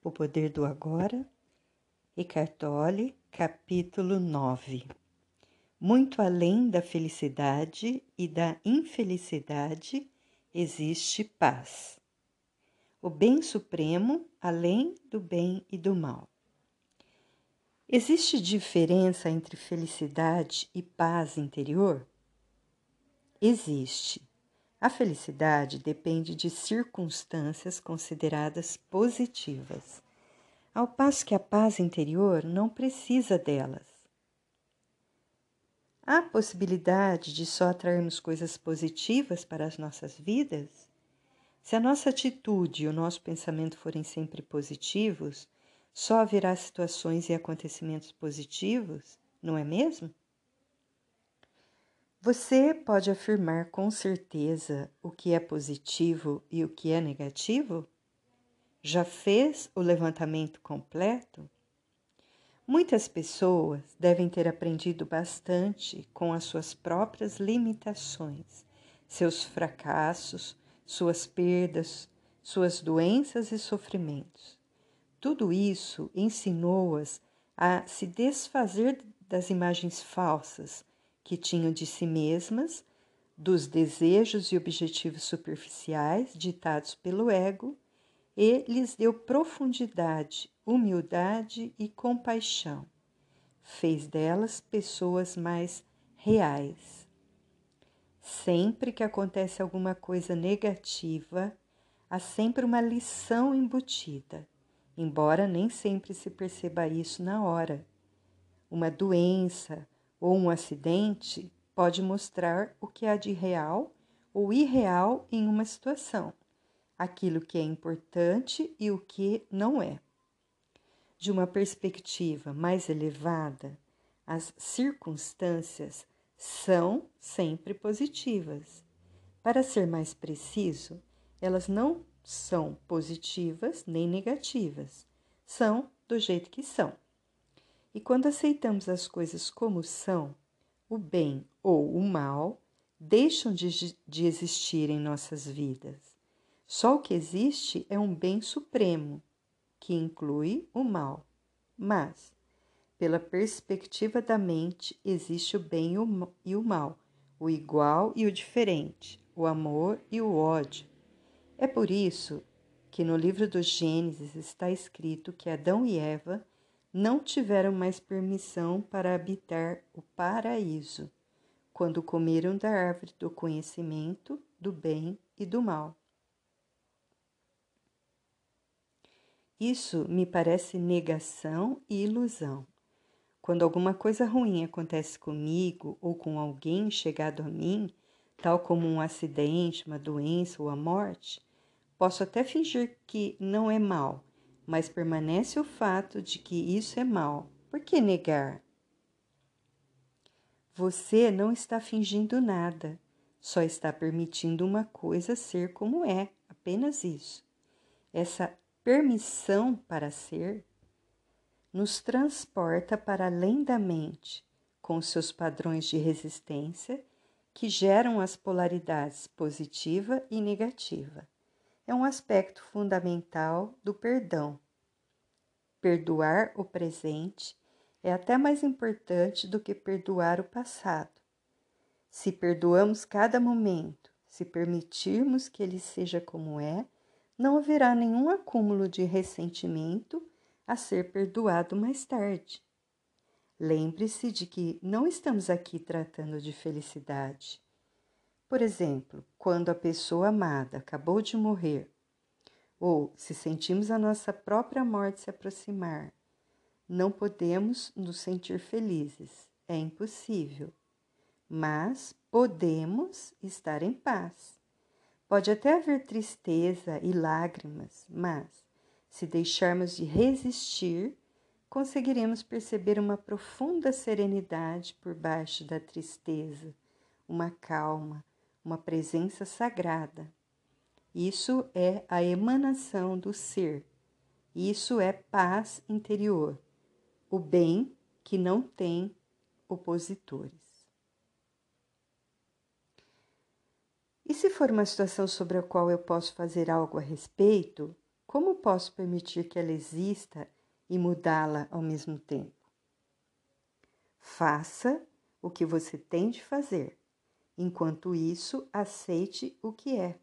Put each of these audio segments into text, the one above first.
O Poder do Agora, Eckhart Tolle, capítulo 9. Muito além da felicidade e da infelicidade existe paz. O bem supremo além do bem e do mal. Existe diferença entre felicidade e paz interior? Existe. A felicidade depende de circunstâncias consideradas positivas, ao passo que a paz interior não precisa delas. Há possibilidade de só atrairmos coisas positivas para as nossas vidas? Se a nossa atitude e o nosso pensamento forem sempre positivos, só haverá situações e acontecimentos positivos, não é mesmo? Você pode afirmar com certeza o que é positivo e o que é negativo? Já fez o levantamento completo? Muitas pessoas devem ter aprendido bastante com as suas próprias limitações, seus fracassos, suas perdas, suas doenças e sofrimentos. Tudo isso ensinou-as a se desfazer das imagens falsas que tinham de si mesmas, dos desejos e objetivos superficiais ditados pelo ego, e lhes deu profundidade, humildade e compaixão. Fez delas pessoas mais reais. Sempre que acontece alguma coisa negativa, há sempre uma lição embutida, embora nem sempre se perceba isso na hora. Uma doença, ou um acidente pode mostrar o que há de real ou irreal em uma situação, aquilo que é importante e o que não é. De uma perspectiva mais elevada, as circunstâncias são sempre positivas. Para ser mais preciso, elas não são positivas nem negativas, são do jeito que são. E quando aceitamos as coisas como são, o bem ou o mal deixam de, de existir em nossas vidas. Só o que existe é um bem supremo, que inclui o mal. Mas, pela perspectiva da mente, existe o bem e o mal, o igual e o diferente, o amor e o ódio. É por isso que no livro do Gênesis está escrito que Adão e Eva não tiveram mais permissão para habitar o paraíso, quando comeram da árvore do conhecimento do bem e do mal. Isso me parece negação e ilusão. Quando alguma coisa ruim acontece comigo ou com alguém chegado a mim, tal como um acidente, uma doença ou a morte, posso até fingir que não é mal mas permanece o fato de que isso é mal. Por que negar? Você não está fingindo nada, só está permitindo uma coisa ser como é, apenas isso. Essa permissão para ser nos transporta para além da mente, com seus padrões de resistência que geram as polaridades positiva e negativa é um aspecto fundamental do perdão. Perdoar o presente é até mais importante do que perdoar o passado. Se perdoamos cada momento, se permitirmos que ele seja como é, não haverá nenhum acúmulo de ressentimento a ser perdoado mais tarde. Lembre-se de que não estamos aqui tratando de felicidade. Por exemplo, quando a pessoa amada acabou de morrer, ou se sentimos a nossa própria morte se aproximar, não podemos nos sentir felizes, é impossível. Mas podemos estar em paz. Pode até haver tristeza e lágrimas, mas se deixarmos de resistir, conseguiremos perceber uma profunda serenidade por baixo da tristeza, uma calma, uma presença sagrada. Isso é a emanação do ser. Isso é paz interior, o bem que não tem opositores. E se for uma situação sobre a qual eu posso fazer algo a respeito, como posso permitir que ela exista e mudá-la ao mesmo tempo? Faça o que você tem de fazer. Enquanto isso, aceite o que é.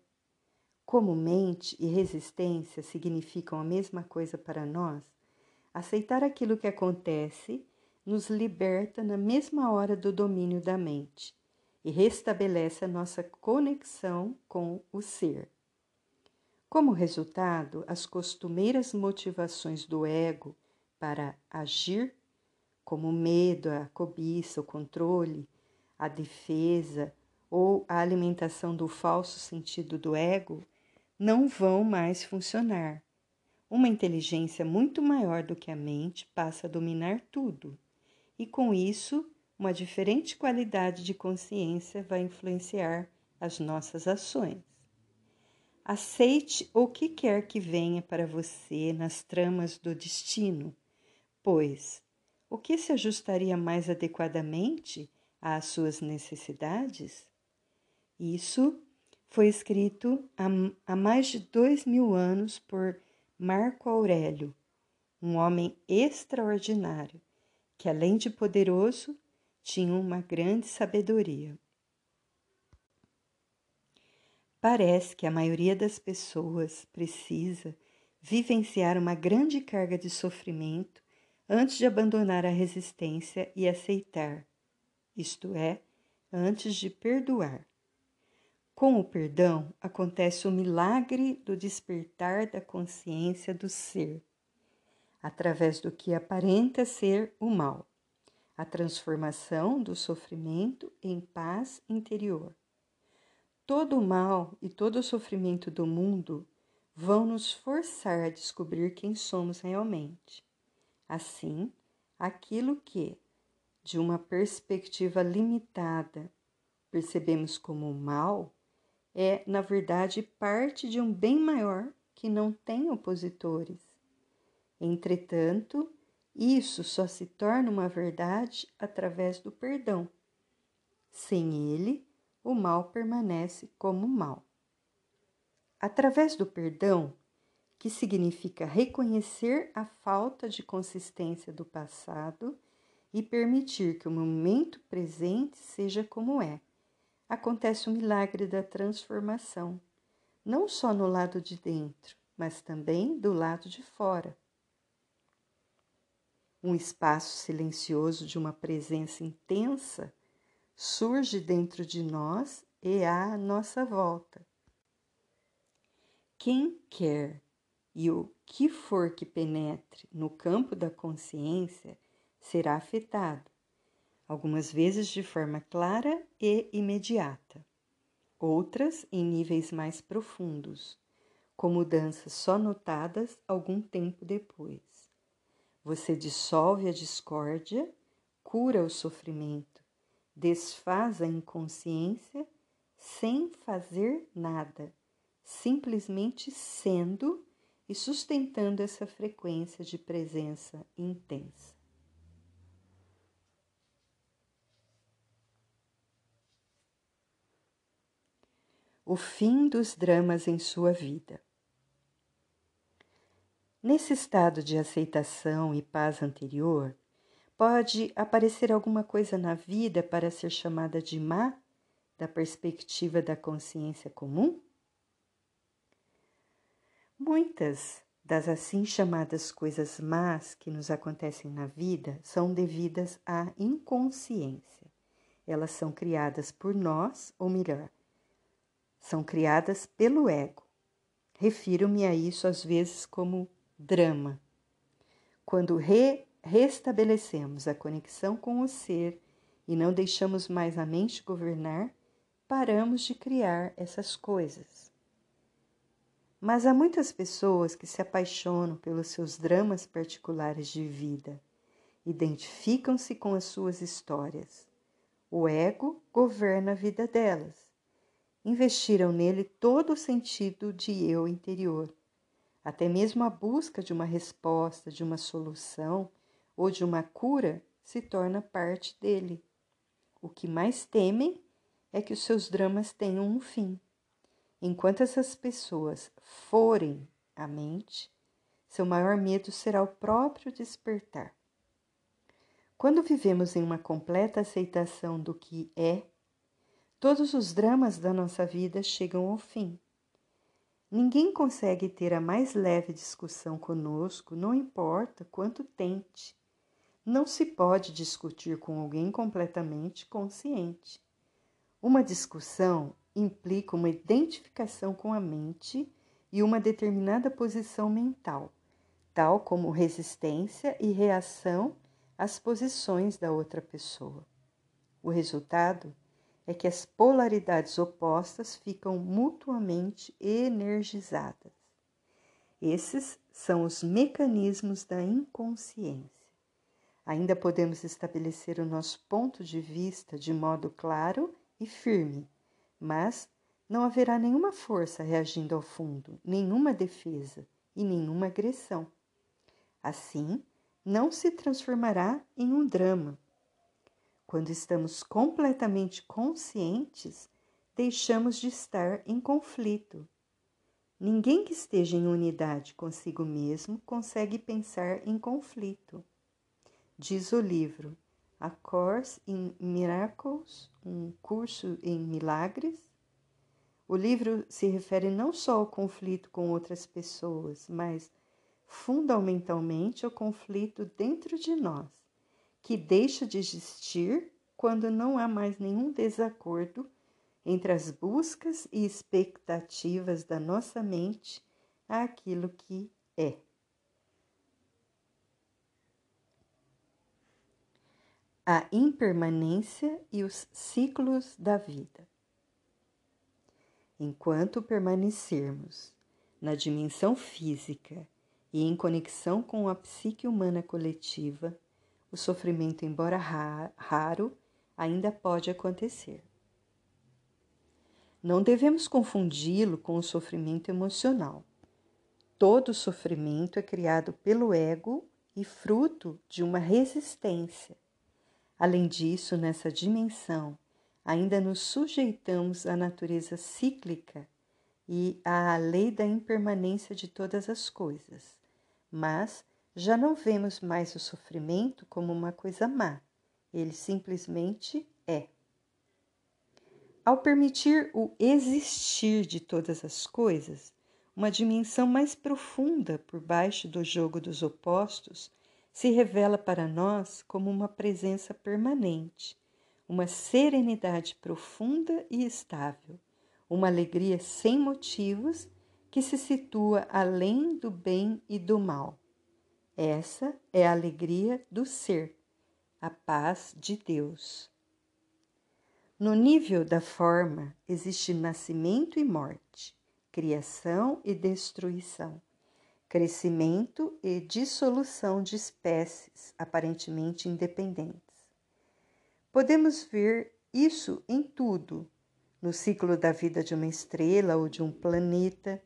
Como mente e resistência significam a mesma coisa para nós, aceitar aquilo que acontece nos liberta na mesma hora do domínio da mente e restabelece a nossa conexão com o ser. Como resultado, as costumeiras motivações do ego para agir, como o medo, a cobiça, o controle, a defesa ou a alimentação do falso sentido do ego, não vão mais funcionar. Uma inteligência muito maior do que a mente passa a dominar tudo, e com isso, uma diferente qualidade de consciência vai influenciar as nossas ações. Aceite o que quer que venha para você nas tramas do destino, pois o que se ajustaria mais adequadamente às suas necessidades? Isso foi escrito há, mais de dois mil anos por Marco Aurélio, um homem extraordinário, que além de poderoso, tinha uma grande sabedoria. Parece que a maioria das pessoas precisa vivenciar uma grande carga de sofrimento antes de abandonar a resistência e aceitar, isto é, antes de perdoar. Com o perdão, acontece o milagre do despertar da consciência do ser, através do que aparenta ser o mal, a transformação do sofrimento em paz interior. Todo o mal e todo o sofrimento do mundo vão nos forçar a descobrir quem somos realmente. Assim, aquilo que, de uma perspectiva limitada, percebemos como mal, é, na verdade, parte de um bem maior que não tem opositores. Entretanto, isso só se torna uma verdade através do perdão. Sem ele, o mal permanece como mal. Através do perdão, que significa reconhecer a falta de consistência do passado e permitir que o momento presente seja como é acontece o milagre da transformação, não só no lado de dentro, mas também do lado de fora. Um espaço silencioso de uma presença intensa surge dentro de nós e à nossa volta. Quem quer e o que for que penetre no campo da consciência será afetado algumas vezes de forma clara e imediata, outras em níveis mais profundos, com mudanças só notadas algum tempo depois. Você dissolve a discórdia, cura o sofrimento, desfaz a inconsciência sem fazer nada, simplesmente sendo e sustentando essa frequência de presença intensa. O fim dos dramas em sua vida. Nesse estado de aceitação e paz anterior, pode aparecer alguma coisa na vida para ser chamada de má, da perspectiva da consciência comum? Muitas das assim chamadas coisas más que nos acontecem na vida são devidas à inconsciência. Elas são criadas por nós, ou melhor, são criadas pelo ego. Refiro-me a isso às vezes como drama. Quando re restabelecemos a conexão com o ser e não deixamos mais a mente governar, paramos de criar essas coisas. Mas há muitas pessoas que se apaixonam pelos seus dramas particulares de vida, identificam-se com as suas histórias. O ego governa a vida delas investiram nele todo o sentido de eu interior. Até mesmo a busca de uma resposta, de uma solução ou de uma cura se torna parte dele. O que mais temem é que os seus dramas tenham um fim. Enquanto essas pessoas forem a mente, seu maior medo será o próprio despertar. Quando vivemos em uma completa aceitação do que é, todos os dramas da nossa vida chegam ao fim. Ninguém consegue ter a mais leve discussão conosco, não importa quanto tente. Não se pode discutir com alguém completamente consciente. Uma discussão implica uma identificação com a mente e uma determinada posição mental, tal como resistência e reação às posições da outra pessoa. O resultado é que as polaridades opostas ficam mutuamente energizadas. Esses são os mecanismos da inconsciência. Ainda podemos estabelecer o nosso ponto de vista de modo claro e firme, mas não haverá nenhuma força reagindo ao fundo, nenhuma defesa e nenhuma agressão. Assim, não se transformará em um drama. Quando estamos completamente conscientes, deixamos de estar em conflito. Ninguém que esteja em unidade consigo mesmo consegue pensar em conflito. Diz o livro A Course in Miracles, um curso em milagres, o livro se refere não só ao conflito com outras pessoas, mas fundamentalmente ao conflito dentro de nós, que deixa de existir quando não há mais nenhum desacordo entre as buscas e expectativas da nossa mente àquilo que é. A impermanência e os ciclos da vida. Enquanto permanecermos na dimensão física e em conexão com a psique humana coletiva, o sofrimento, embora raro, ainda pode acontecer. Não devemos confundi-lo com o sofrimento emocional. Todo sofrimento é criado pelo ego e fruto de uma resistência. Além disso, nessa dimensão, ainda nos sujeitamos à natureza cíclica e à lei da impermanência de todas as coisas, mas já não vemos mais o sofrimento como uma coisa má, ele simplesmente é. Ao permitir o existir de todas as coisas, uma dimensão mais profunda por baixo do jogo dos opostos se revela para nós como uma presença permanente uma serenidade profunda e estável, uma alegria sem motivos que se situa além do bem e do mal. Essa é a alegria do ser, a paz de Deus. No nível da forma existe nascimento e morte, criação e destruição, crescimento e dissolução de espécies aparentemente independentes. Podemos ver isso em tudo, no ciclo da vida de uma estrela ou de um planeta,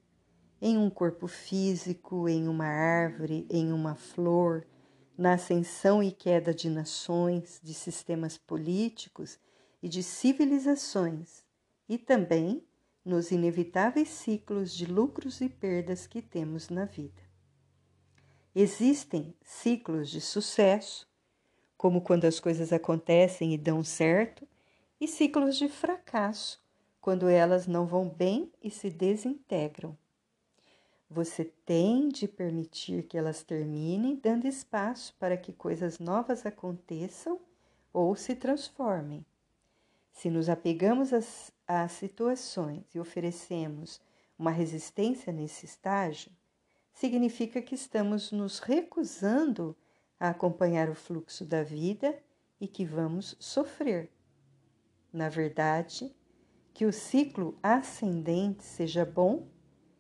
em um corpo físico, em uma árvore, em uma flor, na ascensão e queda de nações, de sistemas políticos e de civilizações, e também nos inevitáveis ciclos de lucros e perdas que temos na vida. Existem ciclos de sucesso, como quando as coisas acontecem e dão certo, e ciclos de fracasso, quando elas não vão bem e se desintegram. Você tem de permitir que elas terminem, dando espaço para que coisas novas aconteçam ou se transformem. Se nos apegamos às, às situações e oferecemos uma resistência nesse estágio, significa que estamos nos recusando a acompanhar o fluxo da vida e que vamos sofrer. Na verdade, que o ciclo ascendente seja bom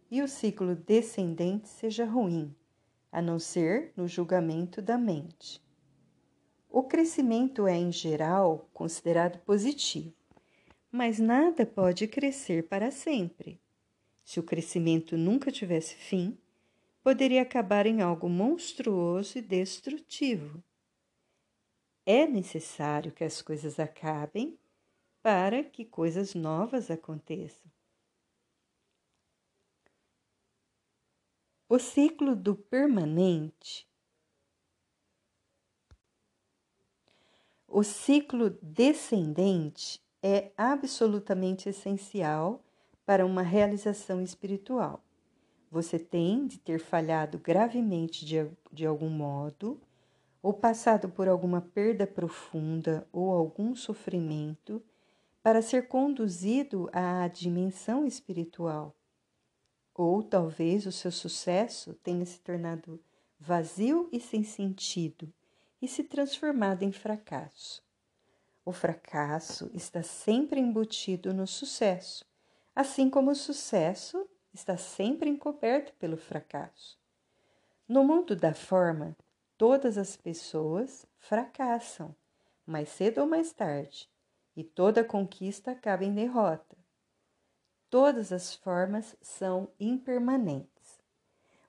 e o ciclo descendente seja ruim, a não ser no julgamento da mente. O crescimento é, em geral, considerado positivo, mas nada pode crescer para sempre. Se o crescimento nunca tivesse fim, poderia acabar em algo monstruoso e destrutivo. É necessário que as coisas acabem para que coisas novas aconteçam. O ciclo do permanente. O ciclo descendente é absolutamente essencial para uma realização espiritual. Você tem de ter falhado gravemente de, de algum modo, ou passado por alguma perda profunda ou algum sofrimento, para ser conduzido à dimensão espiritual. Ou talvez o seu sucesso tenha se tornado vazio e sem sentido e se transformado em fracasso. O fracasso está sempre embutido no sucesso, assim como o sucesso está sempre encoberto pelo fracasso. No mundo da forma, todas as pessoas fracassam, mais cedo ou mais tarde, e toda conquista acaba em derrota. Todas as formas são impermanentes.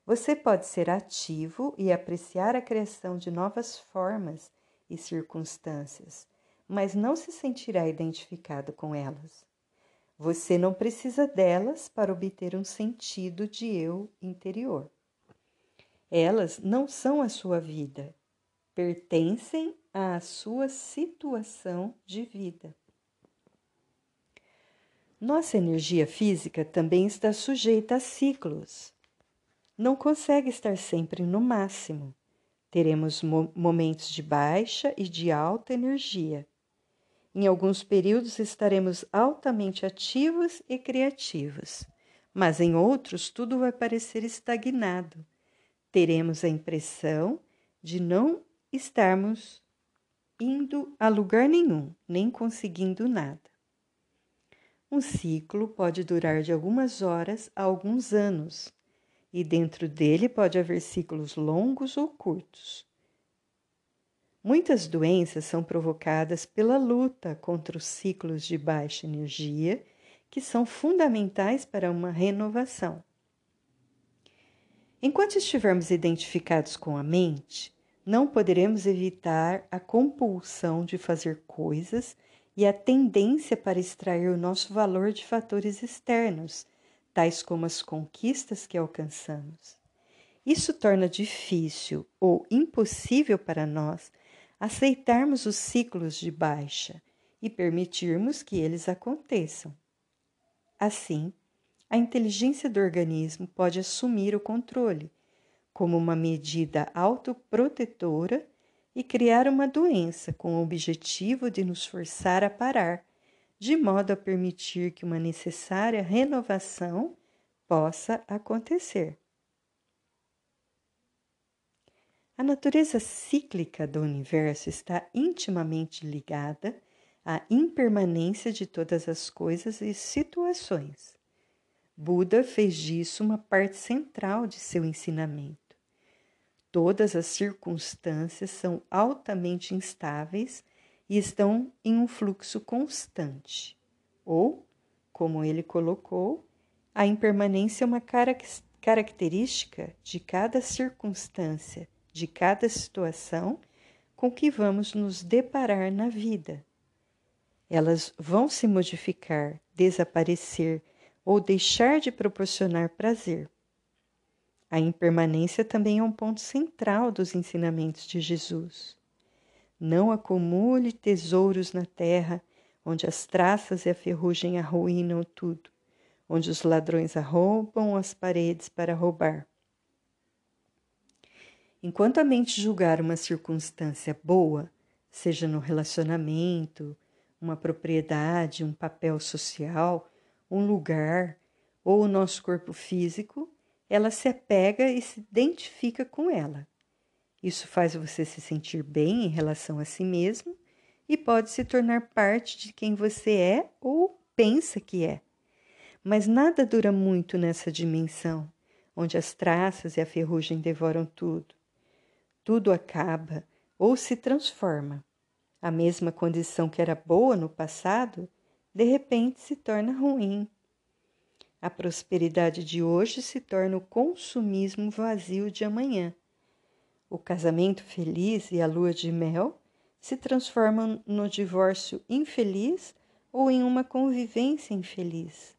Você pode ser ativo e apreciar a criação de novas formas e circunstâncias, mas não se sentirá identificado com elas. Você não precisa delas para obter um sentido de eu interior. Elas não são a sua vida, pertencem à sua situação de vida. Nossa energia física também está sujeita a ciclos. Não consegue estar sempre no máximo. Teremos mo momentos de baixa e de alta energia. Em alguns períodos estaremos altamente ativos e criativos, mas em outros tudo vai parecer estagnado. Teremos a impressão de não estarmos indo a lugar nenhum, nem conseguindo nada. Um ciclo pode durar de algumas horas a alguns anos, e dentro dele pode haver ciclos longos ou curtos. Muitas doenças são provocadas pela luta contra os ciclos de baixa energia, que são fundamentais para uma renovação. Enquanto estivermos identificados com a mente, não poderemos evitar a compulsão de fazer coisas e a tendência para extrair o nosso valor de fatores externos, tais como as conquistas que alcançamos. Isso torna difícil ou impossível para nós aceitarmos os ciclos de baixa e permitirmos que eles aconteçam. Assim, a inteligência do organismo pode assumir o controle, como uma medida autoprotetora, e criar uma doença com o objetivo de nos forçar a parar, de modo a permitir que uma necessária renovação possa acontecer. A natureza cíclica do universo está intimamente ligada à impermanência de todas as coisas e situações. Buda fez disso uma parte central de seu ensinamento. Todas as circunstâncias são altamente instáveis e estão em um fluxo constante. Ou, como ele colocou, a impermanência é uma característica de cada circunstância de cada situação com que vamos nos deparar na vida. Elas vão se modificar, desaparecer ou deixar de proporcionar prazer. A impermanência também é um ponto central dos ensinamentos de Jesus. Não acumule tesouros na terra, onde as traças e a ferrugem arruinam tudo, onde os ladrões arrombam as paredes para roubar. Enquanto a mente julgar uma circunstância boa, seja no relacionamento, uma propriedade, um papel social, um lugar ou o nosso corpo físico, ela se apega e se identifica com ela. Isso faz você se sentir bem em relação a si mesmo e pode se tornar parte de quem você é ou pensa que é. Mas nada dura muito nessa dimensão, onde as traças e a ferrugem devoram tudo tudo acaba ou se transforma. A mesma condição que era boa no passado, de repente se torna ruim. A prosperidade de hoje se torna o consumismo vazio de amanhã. O casamento feliz e a lua de mel se transformam no divórcio infeliz ou em uma convivência infeliz.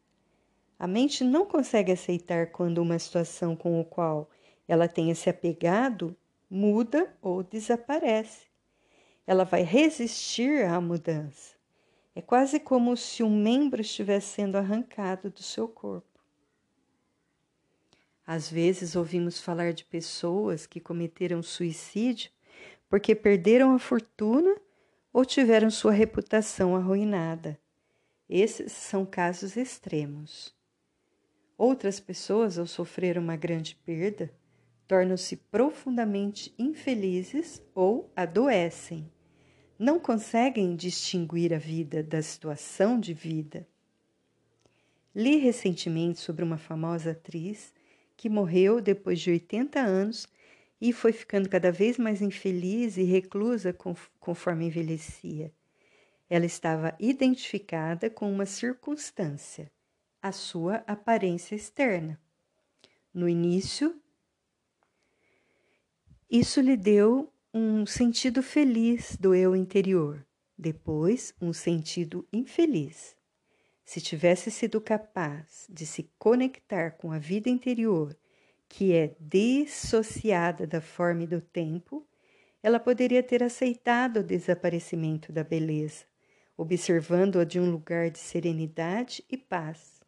A mente não consegue aceitar quando uma situação com a qual ela tenha se apegado muda ou desaparece. Ela vai resistir à mudança. É quase como se um membro estivesse sendo arrancado do seu corpo. Às vezes ouvimos falar de pessoas que cometeram suicídio porque perderam a fortuna ou tiveram sua reputação arruinada. Esses são casos extremos. Outras pessoas, ao sofrer uma grande perda, tornam-se profundamente infelizes ou adoecem. Não conseguem distinguir a vida da situação de vida. Li recentemente sobre uma famosa atriz que morreu depois de 80 anos e foi ficando cada vez mais infeliz e reclusa conforme envelhecia. Ela estava identificada com uma circunstância, a sua aparência externa. No início, isso lhe deu um sentido feliz do eu interior, depois, um sentido infeliz. Se tivesse sido capaz de se conectar com a vida interior, que é dissociada da forma e do tempo, ela poderia ter aceitado o desaparecimento da beleza, observando-a de um lugar de serenidade e paz.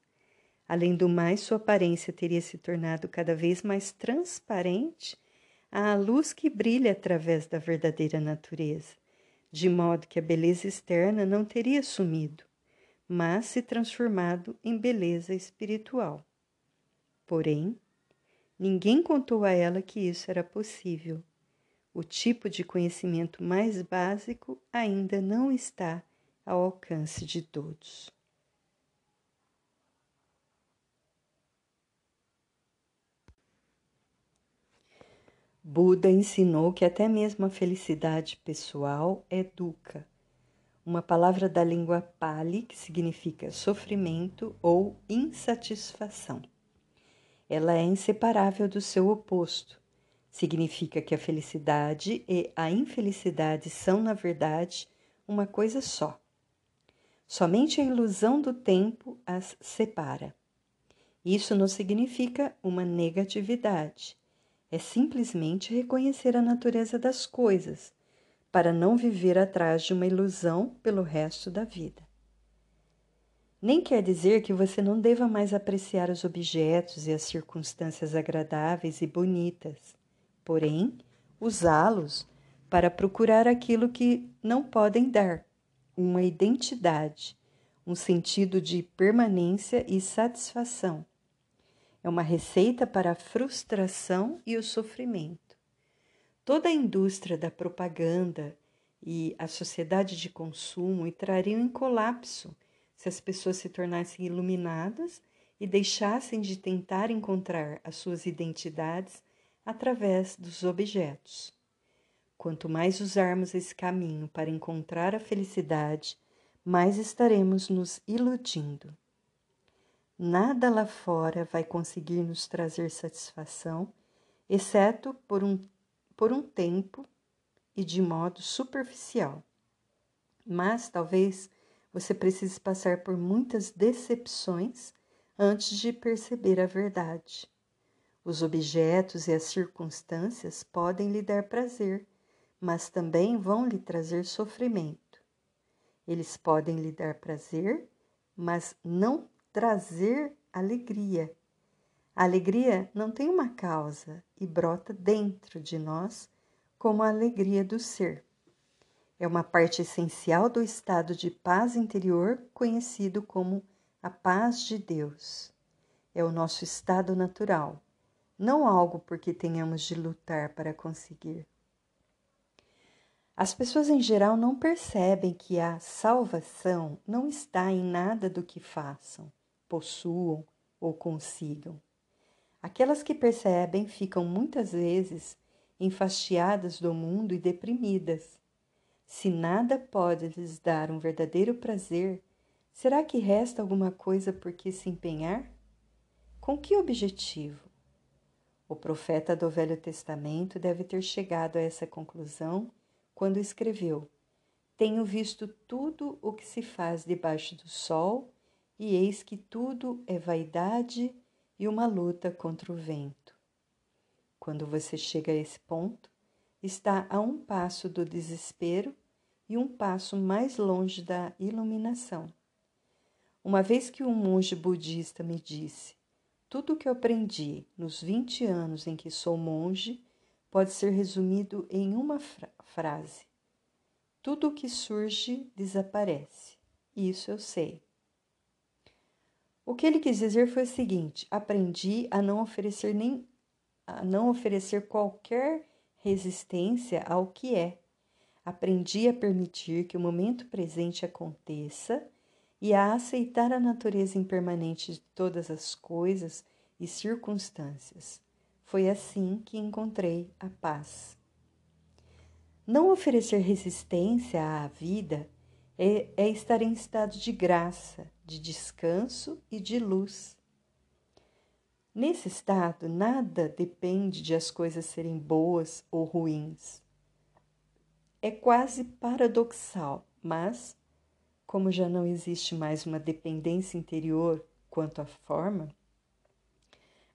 Além do mais, sua aparência teria se tornado cada vez mais transparente à luz que brilha através da verdadeira natureza, de modo que a beleza externa não teria sumido, mas se transformado em beleza espiritual. Porém, ninguém contou a ela que isso era possível. O tipo de conhecimento mais básico ainda não está ao alcance de todos. Buda ensinou que até mesmo a felicidade pessoal é dukkha, uma palavra da língua pali que significa sofrimento ou insatisfação. Ela é inseparável do seu oposto. Significa que a felicidade e a infelicidade são, na verdade, uma coisa só. Somente a ilusão do tempo as separa. Isso não significa uma negatividade. É simplesmente reconhecer a natureza das coisas para não viver atrás de uma ilusão pelo resto da vida. Nem quer dizer que você não deva mais apreciar os objetos e as circunstâncias agradáveis e bonitas, porém, usá-los para procurar aquilo que não podem dar, uma identidade, um sentido de permanência e satisfação. É uma receita para a frustração e o sofrimento. Toda a indústria da propaganda e a sociedade de consumo entrariam em colapso se as pessoas se tornassem iluminadas e deixassem de tentar encontrar as suas identidades através dos objetos. Quanto mais usarmos esse caminho para encontrar a felicidade, mais estaremos nos iludindo. Nada lá fora vai conseguir nos trazer satisfação, exceto por um por um tempo e de modo superficial. Mas talvez você precise passar por muitas decepções antes de perceber a verdade. Os objetos e as circunstâncias podem lhe dar prazer, mas também vão lhe trazer sofrimento. Eles podem lhe dar prazer, mas não trazer alegria a alegria não tem uma causa e brota dentro de nós como a alegria do ser. É uma parte essencial do estado de paz interior conhecido como a paz de Deus. É o nosso estado natural, não algo porque tenhamos de lutar para conseguir. As pessoas em geral não percebem que a salvação não está em nada do que façam, possuam ou consigam. Aquelas que percebem ficam muitas vezes enfastiadas do mundo e deprimidas. Se nada pode lhes dar um verdadeiro prazer, será que resta alguma coisa por que se empenhar? Com que objetivo? O profeta do Velho Testamento deve ter chegado a essa conclusão quando escreveu: Tenho visto tudo o que se faz debaixo do sol e eis que tudo é vaidade e uma luta contra o vento. Quando você chega a esse ponto, está a um passo do desespero e um passo mais longe da iluminação. Uma vez que um monge budista me disse: Tudo o que eu aprendi nos 20 anos em que sou monge pode ser resumido em uma fra frase: Tudo o que surge desaparece. Isso eu sei. O que ele quis dizer foi o seguinte: aprendi a não oferecer nem a não oferecer qualquer resistência ao que é. Aprendi a permitir que o momento presente aconteça e a aceitar a natureza impermanente de todas as coisas e circunstâncias. Foi assim que encontrei a paz. Não oferecer resistência à vida é, é, estar em estado de graça, de descanso e de luz. Nesse estado, nada depende de as coisas serem boas ou ruins. É quase paradoxal, mas como já não existe mais uma dependência interior quanto à forma,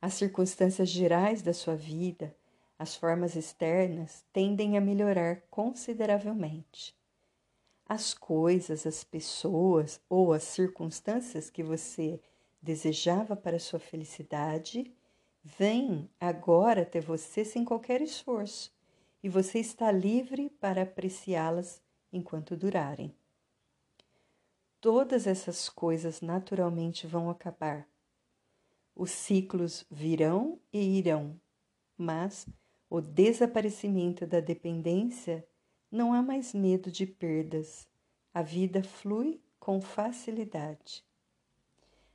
as circunstâncias gerais da sua vida, as formas externas, tendem a melhorar consideravelmente. As coisas, as pessoas ou as circunstâncias que você desejava para sua felicidade vêm agora até você sem qualquer esforço e você está livre para apreciá-las enquanto durarem todas essas coisas naturalmente vão acabar. Os ciclos virão e irão, mas o desaparecimento da dependência não há mais medo de perdas. A vida flui com facilidade.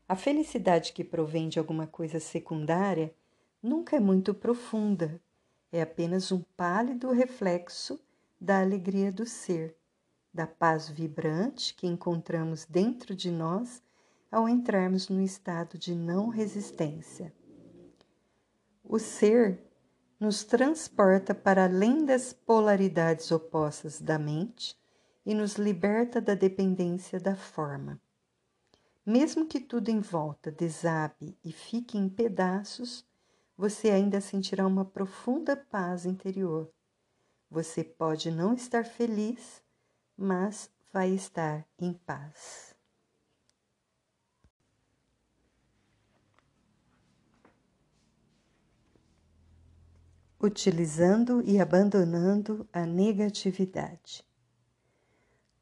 A felicidade que provém de alguma coisa secundária nunca é muito profunda, é apenas um pálido reflexo da alegria do ser da paz vibrante que encontramos dentro de nós ao entrarmos no estado de não resistência. O ser nos transporta para além das polaridades opostas da mente e nos liberta da dependência da forma. Mesmo que tudo em volta desabe e fique em pedaços, você ainda sentirá uma profunda paz interior. Você pode não estar feliz, mas vai estar em paz. Utilizando e abandonando a negatividade.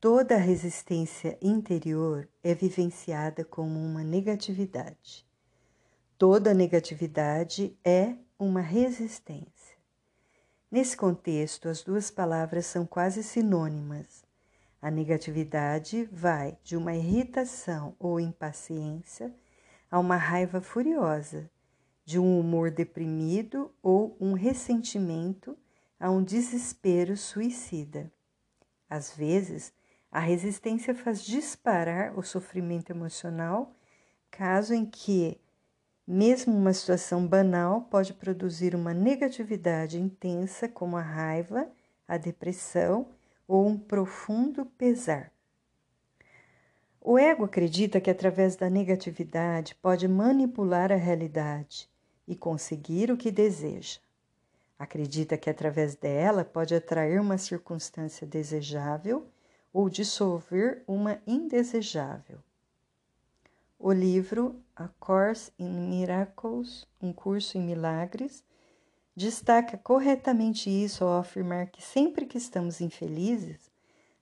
Toda resistência interior é vivenciada como uma negatividade. Toda negatividade é uma resistência. Nesse contexto, as duas palavras são quase sinônimas a negatividade vai de uma irritação ou impaciência a uma raiva furiosa, de um humor deprimido ou um ressentimento a um desespero suicida. Às vezes, a resistência faz disparar o sofrimento emocional, caso em que, mesmo uma situação banal, pode produzir uma negatividade intensa, como a raiva, a depressão ou um profundo pesar. O ego acredita que através da negatividade pode manipular a realidade e conseguir o que deseja. Acredita que através dela pode atrair uma circunstância desejável ou dissolver uma indesejável. O livro A Course in Miracles, um curso em milagres, destaca corretamente isso ao afirmar que sempre que estamos infelizes,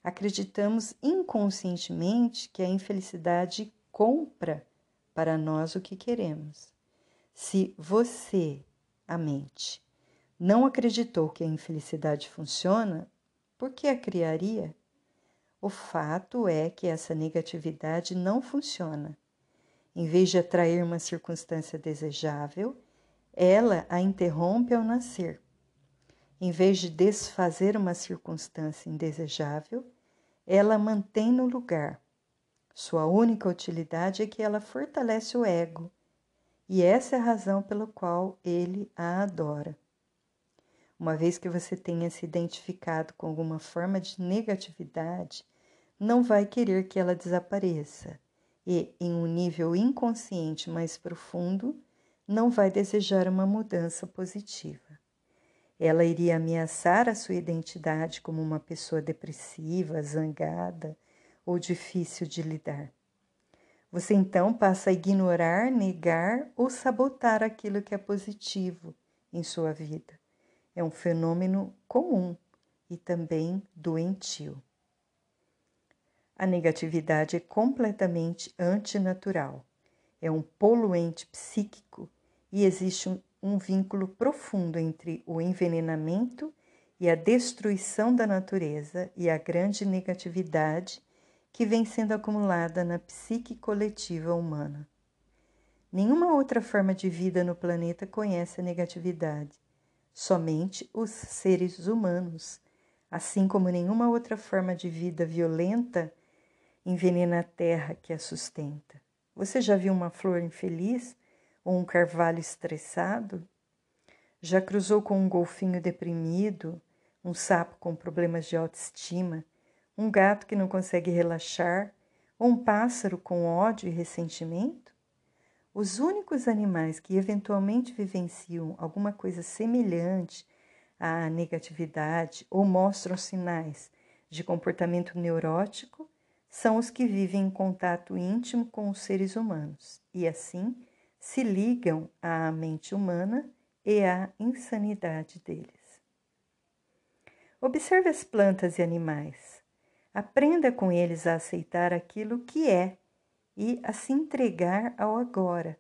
acreditamos inconscientemente que a infelicidade compra para nós o que queremos. Se você, a mente, não acreditou que a infelicidade funciona, por que a criaria? O fato é que essa negatividade não funciona. Em vez de atrair uma circunstância desejável, ela a interrompe ao nascer. Em vez de desfazer uma circunstância indesejável, ela a mantém no lugar. Sua única utilidade é que ela fortalece o ego, e essa é a razão pela qual ele a adora. Uma vez que você tenha se identificado com alguma forma de negatividade, não vai querer que ela desapareça e, em um nível inconsciente mais profundo, não vai desejar uma mudança positiva. Ela iria ameaçar a sua identidade como uma pessoa depressiva, zangada ou difícil de lidar. Você então passa a ignorar, negar ou sabotar aquilo que é positivo em sua vida. É um fenômeno comum e também doentio. A negatividade é completamente antinatural. É um poluente psíquico e existe um, um vínculo profundo entre o envenenamento e a destruição da natureza e a grande negatividade que vem sendo acumulada na psique coletiva humana. Nenhuma outra forma de vida no planeta conhece a negatividade. Somente os seres humanos, assim como nenhuma outra forma de vida violenta envenena a terra que a sustenta. Você já viu uma flor infeliz ou um carvalho estressado? Já cruzou com um golfinho deprimido, um sapo com problemas de autoestima, um gato que não consegue relaxar ou um pássaro com ódio e ressentimento? Os únicos animais que eventualmente vivenciam alguma coisa semelhante à negatividade ou mostram sinais de comportamento neurótico são os que vivem em contato íntimo com os seres humanos e, assim, se ligam à mente humana e à insanidade deles. Observe as plantas e animais. Aprenda com eles a aceitar aquilo que é e a se entregar ao agora.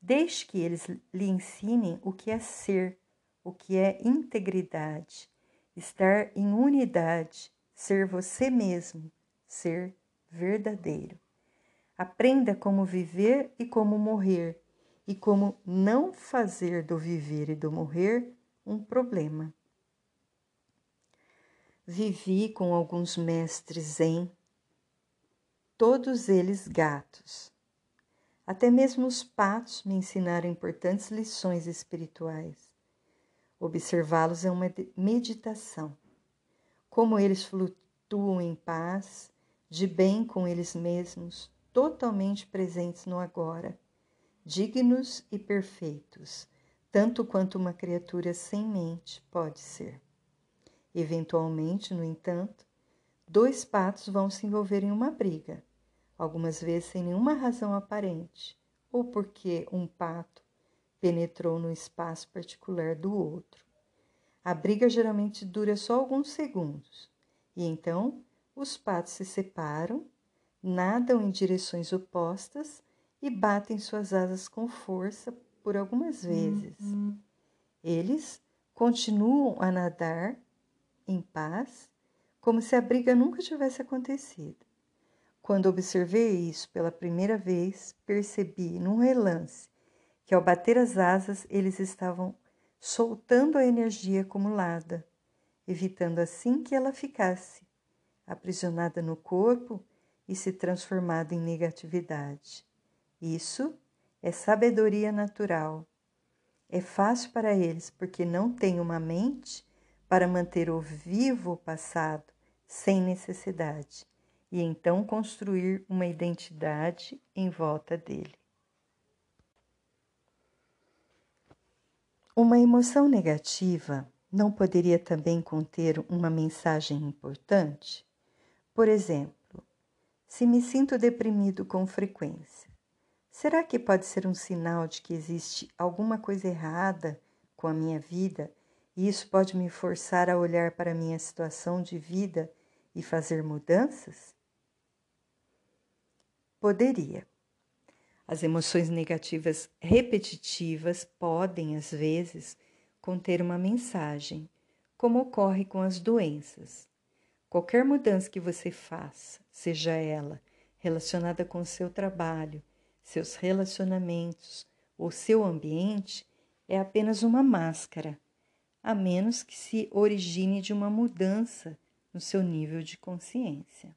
Deixe que eles lhe ensinem o que é ser, o que é integridade, estar em unidade, ser você mesmo, ser verdadeiro. Aprenda como viver e como morrer, e como não fazer do viver e do morrer um problema. Vivi com alguns mestres em todos eles gatos. Até mesmo os patos me ensinaram importantes lições espirituais. Observá-los é uma meditação. Como eles flutuam em paz, de bem com eles mesmos, totalmente presentes no agora, dignos e perfeitos, tanto quanto uma criatura sem mente pode ser. Eventualmente, no entanto, dois patos vão se envolver em uma briga, algumas vezes sem nenhuma razão aparente, ou porque um pato penetrou no espaço particular do outro. A briga geralmente dura só alguns segundos, e então os patos se separam nadam em direções opostas e batem suas asas com força por algumas vezes. Uhum. Eles continuam a nadar em paz, como se a briga nunca tivesse acontecido. Quando observei isso pela primeira vez, percebi num relance que ao bater as asas eles estavam soltando a energia acumulada, evitando assim que ela ficasse aprisionada no corpo e se transformado em negatividade. Isso é sabedoria natural. É fácil para eles porque não têm uma mente para manter o vivo passado sem necessidade e então construir uma identidade em volta dele. Uma emoção negativa não poderia também conter uma mensagem importante? Por exemplo, se me sinto deprimido com frequência, será que pode ser um sinal de que existe alguma coisa errada com a minha vida e isso pode me forçar a olhar para minha situação de vida e fazer mudanças? Poderia. As emoções negativas repetitivas podem, às vezes, conter uma mensagem, como ocorre com as doenças. Qualquer mudança que você faça, seja ela relacionada com seu trabalho, seus relacionamentos ou seu ambiente, é apenas uma máscara, a menos que se origine de uma mudança no seu nível de consciência.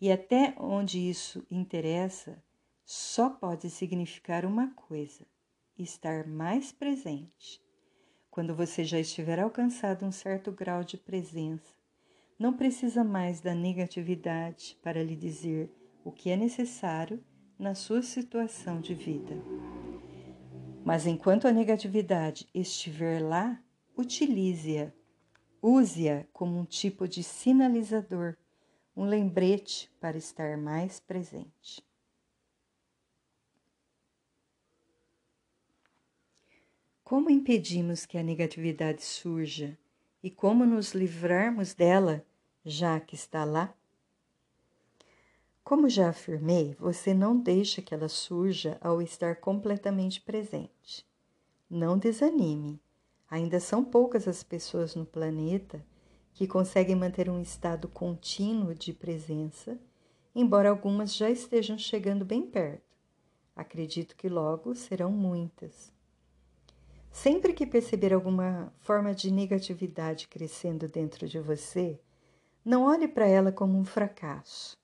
E até onde isso interessa, só pode significar uma coisa: estar mais presente. Quando você já estiver alcançado um certo grau de presença, não precisa mais da negatividade para lhe dizer o que é necessário na sua situação de vida. Mas enquanto a negatividade estiver lá, utilize-a, use-a como um tipo de sinalizador, um lembrete para estar mais presente. Como impedimos que a negatividade surja e como nos livrarmos dela, já que está lá? Como já afirmei, você não deixa que ela surja ao estar completamente presente. Não desanime. Ainda são poucas as pessoas no planeta que conseguem manter um estado contínuo de presença, embora algumas já estejam chegando bem perto. Acredito que logo serão muitas. Sempre que perceber alguma forma de negatividade crescendo dentro de você, não olhe para ela como um fracasso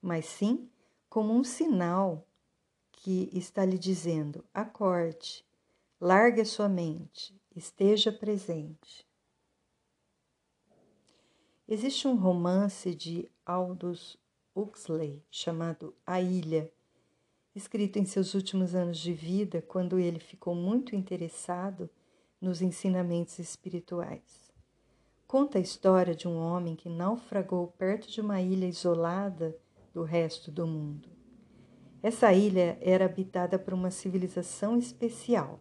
mas sim como um sinal que está lhe dizendo: acorde, largue sua mente, esteja presente. Existe um romance de Aldous Huxley chamado A Ilha, escrito em seus últimos anos de vida, quando ele ficou muito interessado nos ensinamentos espirituais. Conta a história de um homem que naufragou perto de uma ilha isolada do resto do mundo. Essa ilha era habitada por uma civilização especial.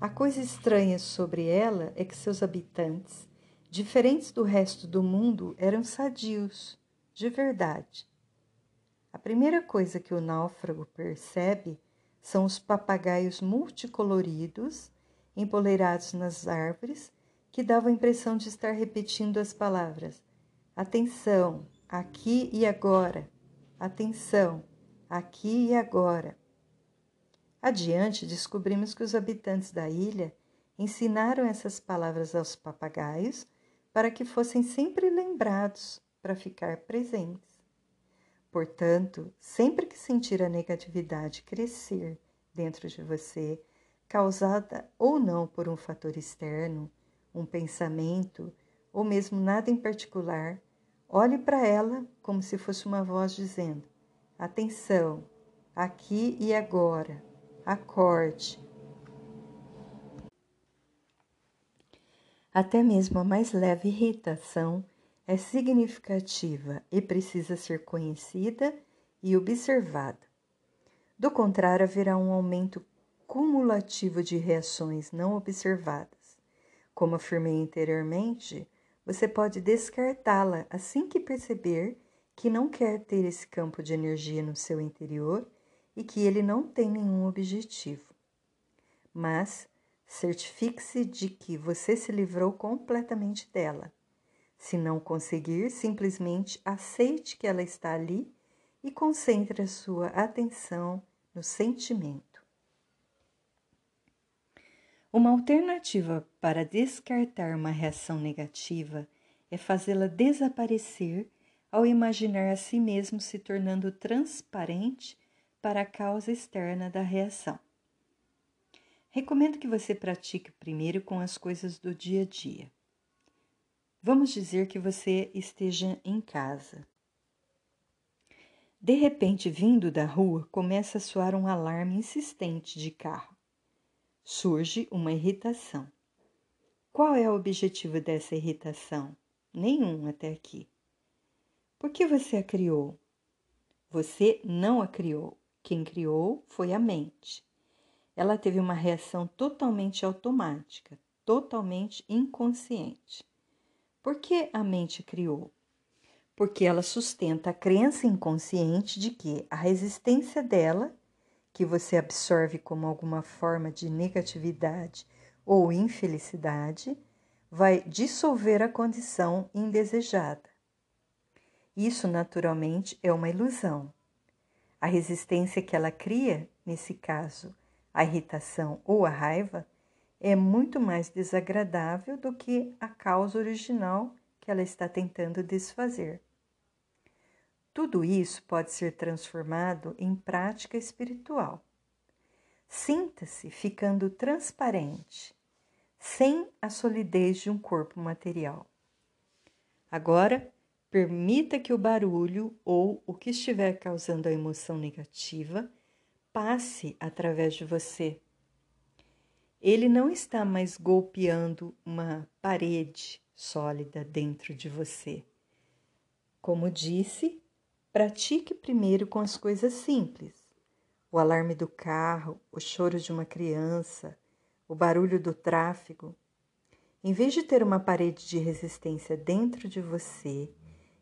A coisa estranha sobre ela é que seus habitantes, diferentes do resto do mundo, eram sadios, de verdade. A primeira coisa que o náufrago percebe são os papagaios multicoloridos empoleirados nas árvores que davam a impressão de estar repetindo as palavras: atenção, aqui e agora. Atenção, aqui e agora. Adiante, descobrimos que os habitantes da ilha ensinaram essas palavras aos papagaios para que fossem sempre lembrados para ficar presentes. Portanto, sempre que sentir a negatividade crescer dentro de você, causada ou não por um fator externo, um pensamento ou mesmo nada em particular, Olhe para ela como se fosse uma voz dizendo: atenção, aqui e agora, acorde. Até mesmo a mais leve irritação é significativa e precisa ser conhecida e observada. Do contrário, haverá um aumento cumulativo de reações não observadas. Como afirmei anteriormente, você pode descartá-la assim que perceber que não quer ter esse campo de energia no seu interior e que ele não tem nenhum objetivo. Mas certifique-se de que você se livrou completamente dela. Se não conseguir, simplesmente aceite que ela está ali e concentre a sua atenção no sentimento. Uma alternativa para descartar uma reação negativa é fazê-la desaparecer ao imaginar a si mesmo se tornando transparente para a causa externa da reação. Recomendo que você pratique primeiro com as coisas do dia a dia. Vamos dizer que você esteja em casa. De repente, vindo da rua, começa a soar um alarme insistente de carro surge uma irritação. Qual é o objetivo dessa irritação? Nenhum até aqui. Por que você a criou? Você não a criou. Quem criou foi a mente. Ela teve uma reação totalmente automática, totalmente inconsciente. Por que a mente criou? Porque ela sustenta a crença inconsciente de que a resistência dela que você absorve como alguma forma de negatividade ou infelicidade, vai dissolver a condição indesejada. Isso, naturalmente, é uma ilusão. A resistência que ela cria, nesse caso, a irritação ou a raiva, é muito mais desagradável do que a causa original que ela está tentando desfazer. Tudo isso pode ser transformado em prática espiritual. Sinta-se ficando transparente, sem a solidez de um corpo material. Agora, Permita que o barulho ou o que estiver causando a emoção negativa passe através de você. Ele não está mais golpeando uma parede sólida dentro de você. Como disse, pratique primeiro com as coisas simples. O alarme do carro, o choro de uma criança, o barulho do tráfego. Em vez de ter uma parede de resistência dentro de você,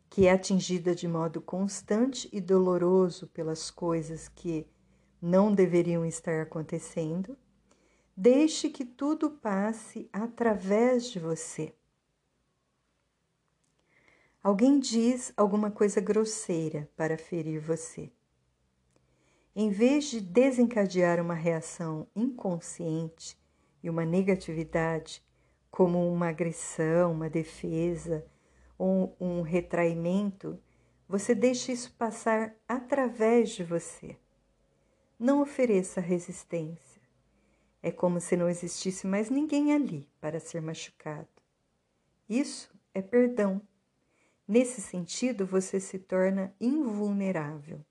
que é atingida de modo constante e doloroso pelas coisas que não deveriam estar acontecendo, deixe que tudo passe através de você. Alguém diz alguma coisa grosseira para ferir você. Em vez de desencadear uma reação inconsciente e uma negatividade, como uma agressão, uma defesa ou um retraimento, você deixa isso passar através de você. Não ofereça resistência. É como se não existisse mais ninguém ali para ser machucado. Isso é perdão Nesse sentido, você se torna invulnerável.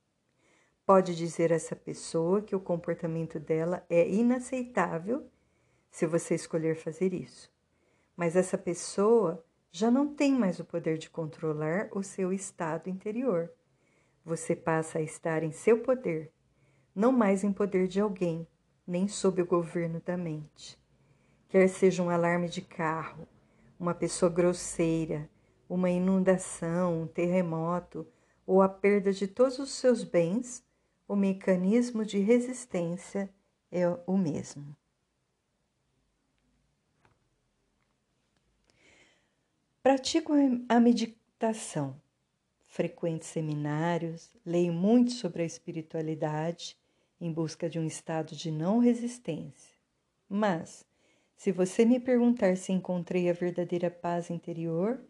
Pode dizer a essa pessoa que o comportamento dela é inaceitável se você escolher fazer isso. Mas essa pessoa já não tem mais o poder de controlar o seu estado interior. Você passa a estar em seu poder, não mais em poder de alguém, nem sob o governo da mente. Quer seja um alarme de carro, uma pessoa grosseira, uma inundação, um terremoto ou a perda de todos os seus bens, o mecanismo de resistência é o mesmo. Pratico a meditação, frequento seminários, leio muito sobre a espiritualidade em busca de um estado de não resistência. Mas, se você me perguntar se encontrei a verdadeira paz interior,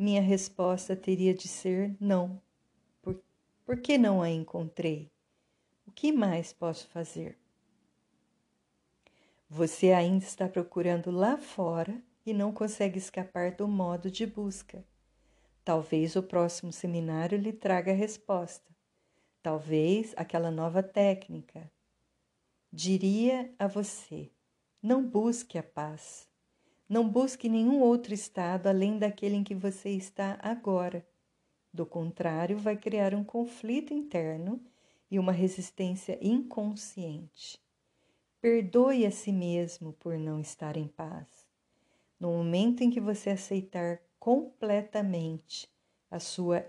minha resposta teria de ser não. Por, por que não a encontrei? O que mais posso fazer? Você ainda está procurando lá fora e não consegue escapar do modo de busca. Talvez o próximo seminário lhe traga a resposta. Talvez aquela nova técnica. Diria a você: não busque a paz. Não busque nenhum outro estado além daquele em que você está agora. Do contrário, vai criar um conflito interno e uma resistência inconsciente. Perdoe a si mesmo por não estar em paz. No momento em que você aceitar completamente a sua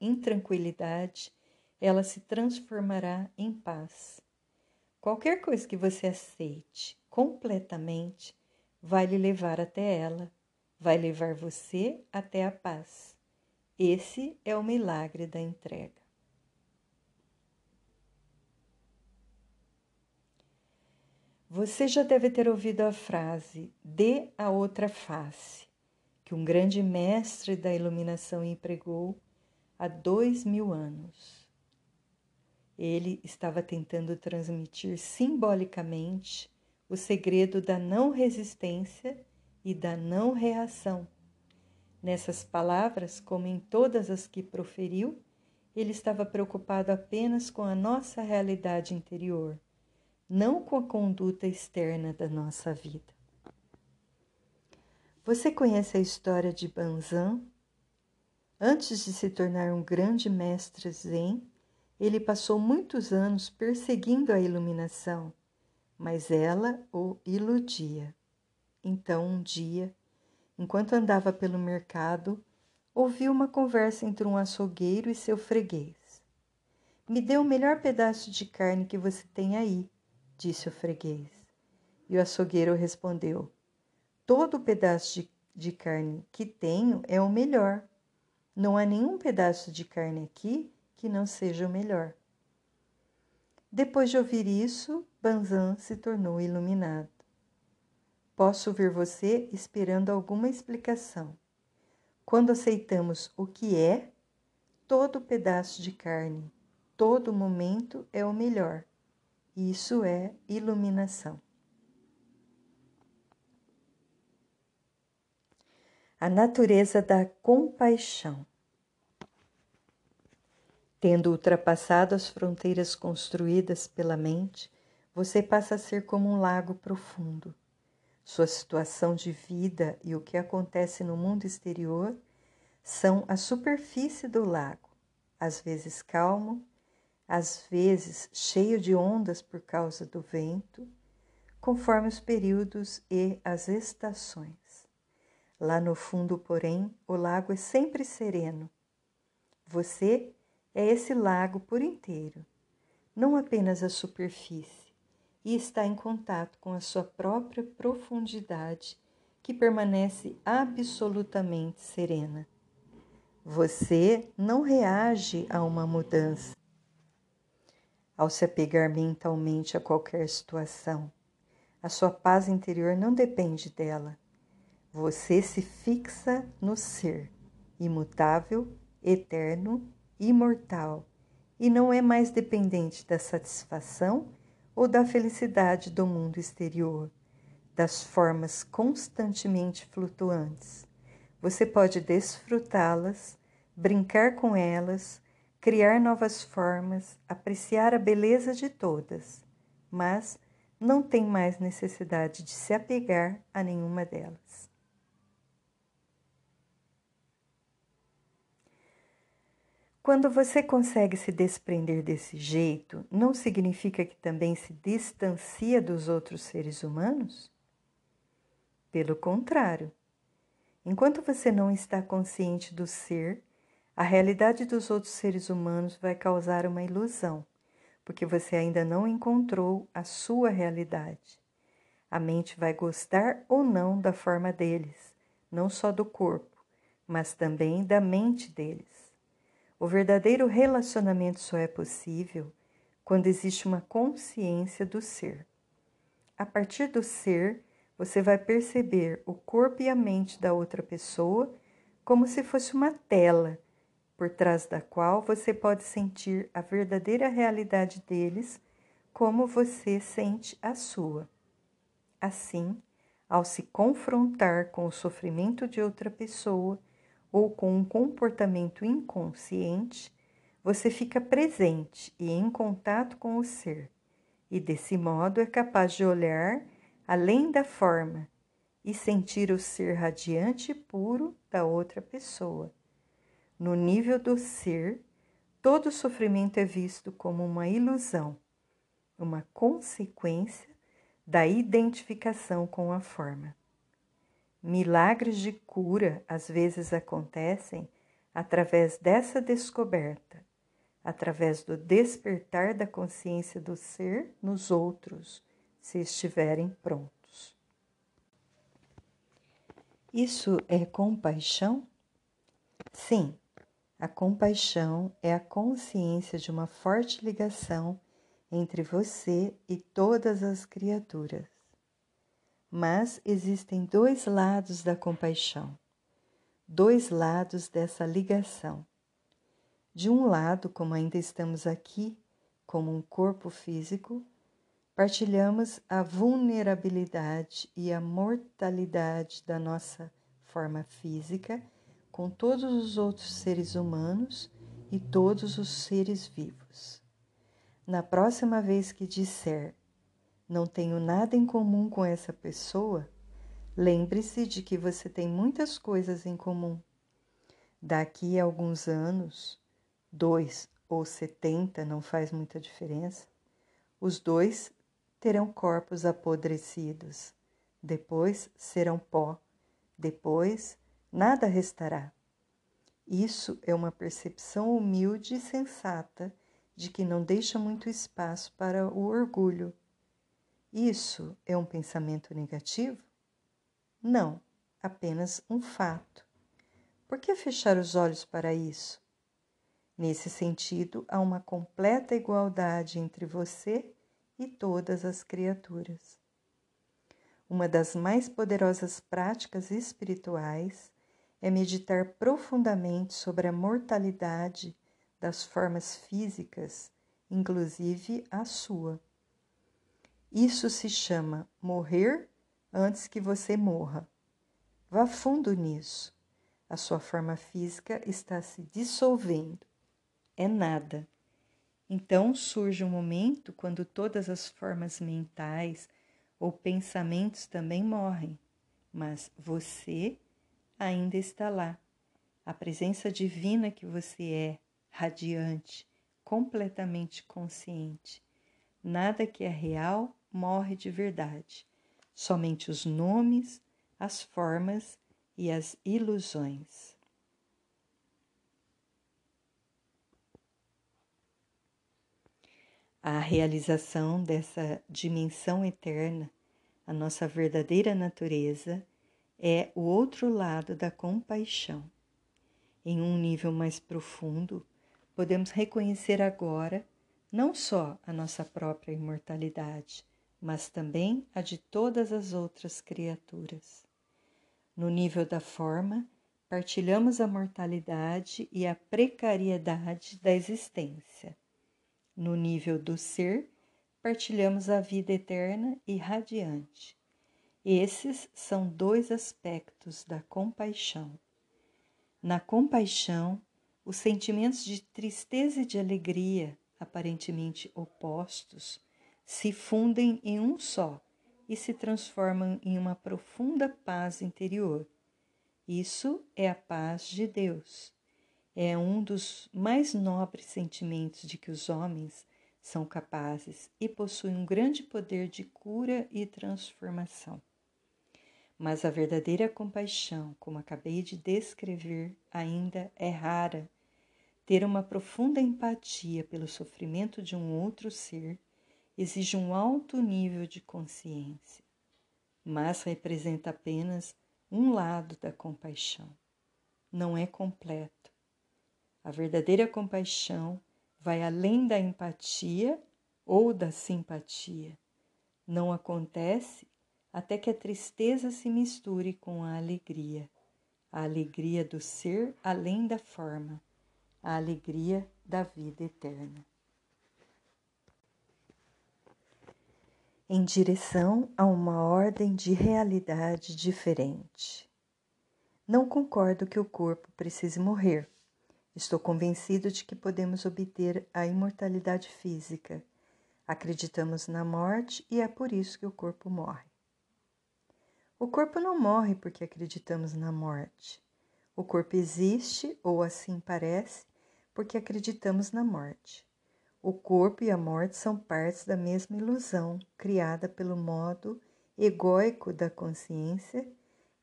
intranquilidade, ela se transformará em paz. Qualquer coisa que você aceite completamente vai lhe levar até ela, vai levar você até a paz. Esse é o milagre da entrega. Você já deve ter ouvido a frase dê a outra face, que um grande mestre da iluminação empregou há dois mil anos. Ele estava tentando transmitir simbolicamente o segredo da não resistência e da não reação. Nessas palavras, como em todas as que proferiu, ele estava preocupado apenas com a nossa realidade interior, não com a conduta externa da nossa vida. Você conhece a história de Banzan? Antes de se tornar um grande mestre Zen, ele passou muitos anos perseguindo a iluminação mas ela o iludia. Então, um dia, enquanto andava pelo mercado, ouviu uma conversa entre um açougueiro e seu freguês. Me dê o melhor pedaço de carne que você tem aí, disse o freguês. E o açougueiro respondeu: Todo pedaço de, de carne que tenho é o melhor. Não há nenhum pedaço de carne aqui que não seja o melhor. Depois de ouvir isso, Banzan se tornou iluminado. Posso ver você esperando alguma explicação. Quando aceitamos o que é, todo pedaço de carne, todo momento é o melhor. Isso é iluminação. A natureza da compaixão. Tendo ultrapassado as fronteiras construídas pela mente, você passa a ser como um lago profundo. Sua situação de vida e o que acontece no mundo exterior são a superfície do lago, às vezes calmo, às vezes cheio de ondas por causa do vento, conforme os períodos e as estações. Lá no fundo, porém, o lago é sempre sereno. Você é esse lago por inteiro, não apenas a superfície, e está em contato com a sua própria profundidade, que permanece absolutamente serena. Você não reage a uma mudança ao se apegar mentalmente a qualquer situação. A sua paz interior não depende dela. Você se fixa no ser, imutável, eterno, imortal, e não é mais dependente da satisfação ou da felicidade do mundo exterior, das formas constantemente flutuantes. Você pode desfrutá-las, brincar com elas, criar novas formas, apreciar a beleza de todas, mas não tem mais necessidade de se apegar a nenhuma delas. Quando você consegue se desprender desse jeito, não significa que também se distancia dos outros seres humanos? Pelo contrário, Enquanto você não está consciente do ser, a realidade dos outros seres humanos vai causar uma ilusão, porque você ainda não encontrou a sua realidade. A mente vai gostar ou não da forma deles, não só do corpo, mas também da mente deles. O verdadeiro relacionamento só é possível quando existe uma consciência do ser. A partir do ser, você vai perceber o corpo e a mente da outra pessoa como se fosse uma tela, por trás da qual você pode sentir a verdadeira realidade deles, como você sente a sua. Assim, ao se confrontar com o sofrimento de outra pessoa ou com um comportamento inconsciente, você fica presente e em contato com o ser, e desse modo é capaz de olhar além da forma e sentir o ser radiante e puro da outra pessoa. No nível do ser, todo sofrimento é visto como uma ilusão, uma consequência da identificação com a forma. Milagres de cura às vezes acontecem através dessa descoberta, através do despertar da consciência do ser nos outros se estiverem prontos. Isso é compaixão? Sim, a compaixão é a consciência de uma forte ligação entre você e todas as criaturas. Mas existem dois lados da compaixão, dois lados dessa ligação. De um lado, como ainda estamos aqui, como um corpo físico, Partilhamos a vulnerabilidade e a mortalidade da nossa forma física com todos os outros seres humanos e todos os seres vivos. Na próxima vez que disser não tenho nada em comum com essa pessoa, lembre-se de que você tem muitas coisas em comum. Daqui a alguns anos, dois ou setenta, não faz muita diferença, os dois terão corpos apodrecidos, depois serão pó, depois nada restará. Isso é uma percepção humilde e sensata de que não deixa muito espaço para o orgulho. Isso é um pensamento negativo? Não, apenas um fato. Por que fechar os olhos para isso? Nesse sentido, há uma completa igualdade entre você e todas as criaturas. Uma das mais poderosas práticas espirituais é meditar profundamente sobre a mortalidade das formas físicas, inclusive a sua. Isso se chama morrer antes que você morra. Vá fundo nisso. A sua forma física está se dissolvendo. é nada. Então surge um momento quando todas as formas mentais ou pensamentos também morrem, mas você ainda está lá. A presença divina que você é, radiante, completamente consciente. Nada que é real morre de verdade. Somente os nomes, as formas e as ilusões. A realização dessa dimensão eterna, a nossa verdadeira natureza, é o outro lado da compaixão. Em um nível mais profundo, podemos reconhecer agora não só a nossa própria imortalidade, mas também a de todas as outras criaturas. No nível da forma, partilhamos a mortalidade e a precariedade da existência. No nível do ser, partilhamos a vida eterna e radiante. Esses são dois aspectos da compaixão. Na compaixão, os sentimentos de tristeza e de alegria, aparentemente opostos, se fundem em um só e se transformam em uma profunda paz interior. Isso é a paz de Deus é um dos mais nobres sentimentos de que os homens são capazes e possuem um grande poder de cura e transformação. Mas a verdadeira compaixão, como acabei de descrever, ainda é rara. Ter uma profunda empatia pelo sofrimento de um outro ser exige um alto nível de consciência, mas representa apenas um lado da compaixão. Não é completo a verdadeira compaixão vai além da empatia ou da simpatia. Não acontece até que a tristeza se misture com a alegria, a alegria do ser além da forma, a alegria da vida eterna. Em direção a uma ordem de realidade diferente. Não concordo que o corpo precise morrer Estou convencido de que podemos obter a imortalidade física. Acreditamos na morte e é por isso que o corpo morre. O corpo não morre porque acreditamos na morte. O corpo existe, ou assim parece, porque acreditamos na morte. O corpo e a morte são partes da mesma ilusão criada pelo modo egóico da consciência,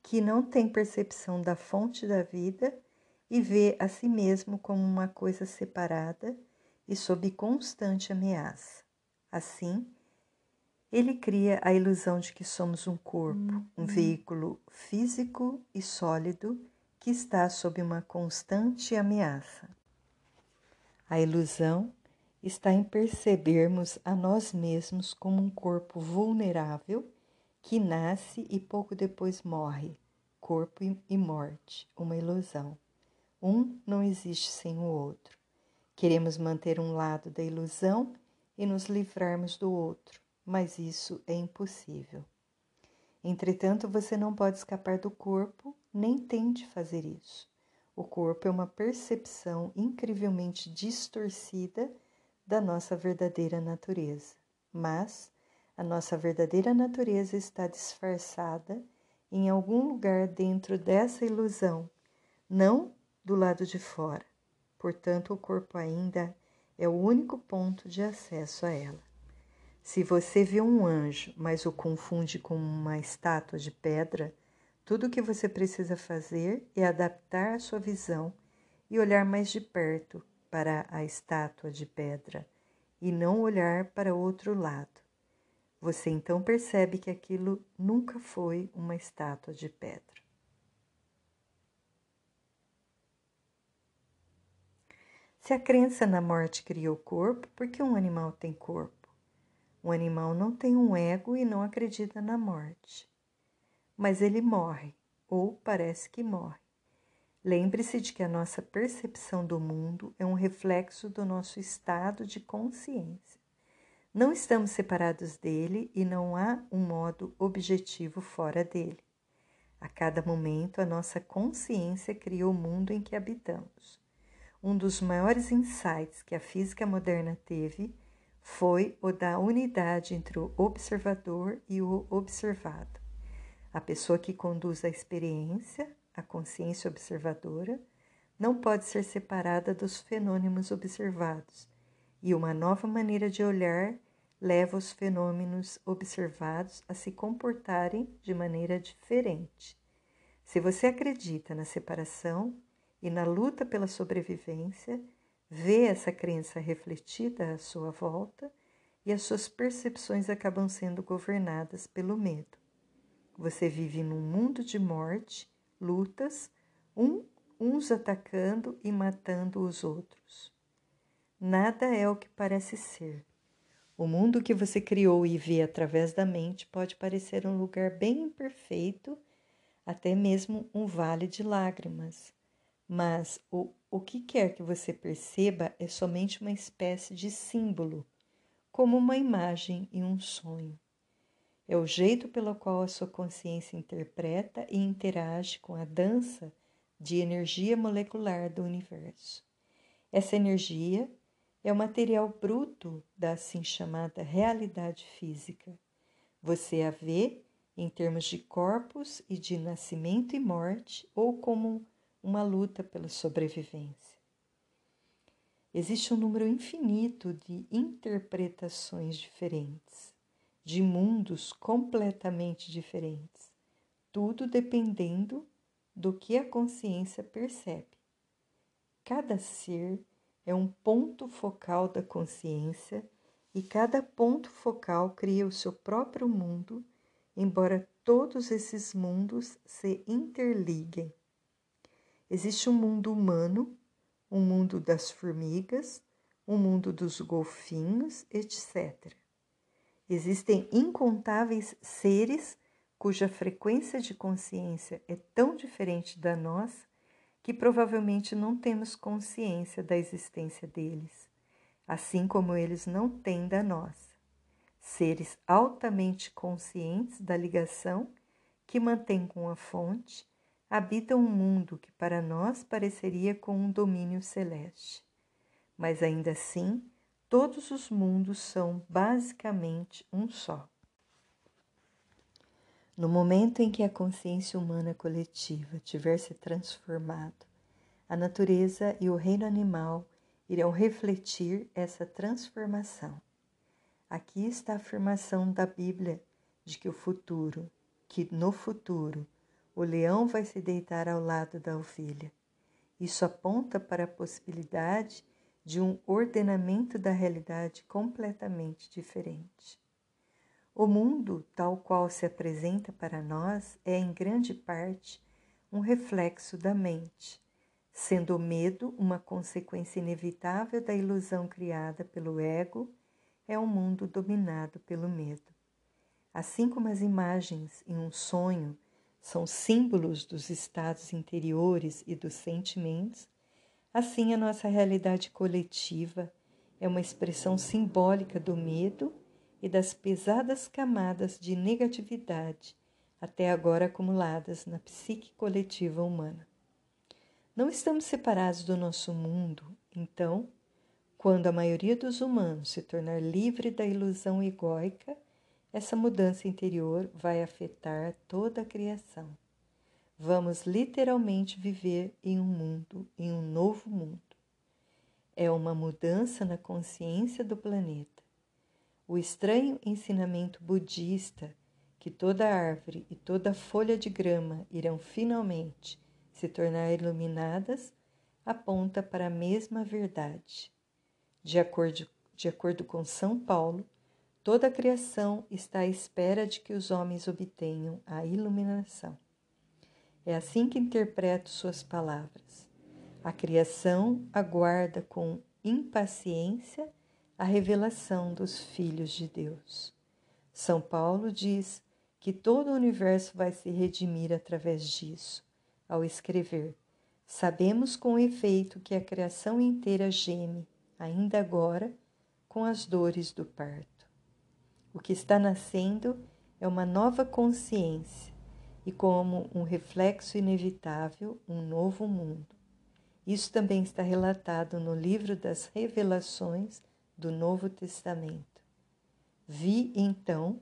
que não tem percepção da fonte da vida e vê a si mesmo como uma coisa separada e sob constante ameaça. Assim, ele cria a ilusão de que somos um corpo, um uhum. veículo físico e sólido que está sob uma constante ameaça. A ilusão está em percebermos a nós mesmos como um corpo vulnerável que nasce e pouco depois morre, corpo e morte, uma ilusão. Um não existe sem o outro. Queremos manter um lado da ilusão e nos livrarmos do outro, mas isso é impossível. Entretanto, você não pode escapar do corpo, nem tente fazer isso. O corpo é uma percepção incrivelmente distorcida da nossa verdadeira natureza, mas a nossa verdadeira natureza está disfarçada em algum lugar dentro dessa ilusão, não do lado de fora. Portanto, o corpo ainda é o único ponto de acesso a ela. Se você vê um anjo, mas o confunde com uma estátua de pedra, tudo o que você precisa fazer é adaptar a sua visão e olhar mais de perto para a estátua de pedra e não olhar para outro lado. Você então percebe que aquilo nunca foi uma estátua de pedra. Se a crença na morte cria o corpo, por que um animal tem corpo? Um animal não tem um ego e não acredita na morte. Mas ele morre, ou parece que morre. Lembre-se de que a nossa percepção do mundo é um reflexo do nosso estado de consciência. Não estamos separados dele e não há um modo objetivo fora dele. A cada momento, a nossa consciência cria o mundo em que habitamos. um dos maiores insights que a física moderna teve foi o da unidade entre o observador e o observado. A pessoa que conduz a experiência, a consciência observadora, não pode ser separada dos fenômenos observados, e uma nova maneira de olhar leva os fenômenos observados a se comportarem de maneira diferente. Se você acredita na separação e na luta pela sobrevivência, vê essa crença refletida à sua volta e as suas percepções acabam sendo governadas pelo medo. Você vive num mundo de morte, lutas, um, uns atacando e matando os outros. Nada é o que parece ser. O mundo que você criou e vê através da mente pode parecer um lugar bem imperfeito, até mesmo um vale de lágrimas. Mas o, o que quer que você perceba é somente uma espécie de símbolo, como uma imagem e um sonho. É o jeito pelo qual a sua consciência interpreta e interage com a dança de energia molecular do universo. Essa energia é o material bruto da assim chamada realidade física. Você a vê em termos de corpos e de nascimento e morte, ou como uma luta pela sobrevivência. Existe um número infinito de interpretações diferentes, de mundos completamente diferentes, tudo dependendo do que a consciência percebe. Cada ser é um ponto focal da consciência e cada ponto focal cria o seu próprio mundo, embora todos esses mundos se interliguem. Existe um mundo humano, um mundo das formigas, um mundo dos golfinhos, etc. Existem incontáveis seres cuja frequência de consciência é tão diferente da nossa que provavelmente não temos consciência da existência deles, assim como eles não têm da nossa. Seres altamente conscientes da ligação que mantêm com a fonte, habitam um mundo que para nós pareceria com um domínio celeste. Mas ainda assim, todos os mundos são basicamente um só. No momento em que a consciência humana coletiva tiver se transformado, a natureza e o reino animal irão refletir essa transformação. Aqui está a afirmação da Bíblia de que o futuro, que no futuro o leão vai se deitar ao lado da ovelha. Isso aponta para a possibilidade de um ordenamento da realidade completamente diferente. O mundo, tal qual se apresenta para nós, é em grande parte um reflexo da mente, sendo o medo uma consequência inevitável da ilusão criada pelo ego, é um mundo dominado pelo medo. Assim como as imagens em um sonho são símbolos dos estados interiores e dos sentimentos, assim a nossa realidade coletiva é uma expressão simbólica do medo e das pesadas camadas de negatividade até agora acumuladas na psique coletiva humana. Não estamos separados do nosso mundo, então, quando a maioria dos humanos se tornar livre da ilusão egóica, essa mudança interior vai afetar toda a criação. Vamos literalmente viver em um mundo, em um novo mundo. É uma mudança na consciência do planeta o estranho ensinamento budista que toda árvore e toda folha de grama irão finalmente se tornar iluminadas aponta para a mesma verdade. De acordo, de acordo com São Paulo, toda a criação está à espera de que os homens obtenham a iluminação. É assim que interpreto suas palavras. A criação aguarda com impaciência a revelação dos filhos de Deus. São Paulo diz que todo o universo vai se redimir através disso, ao escrever: Sabemos com efeito que a criação inteira geme, ainda agora, com as dores do parto. O que está nascendo é uma nova consciência e, como um reflexo inevitável, um novo mundo. Isso também está relatado no livro das Revelações do Novo Testamento. Vi então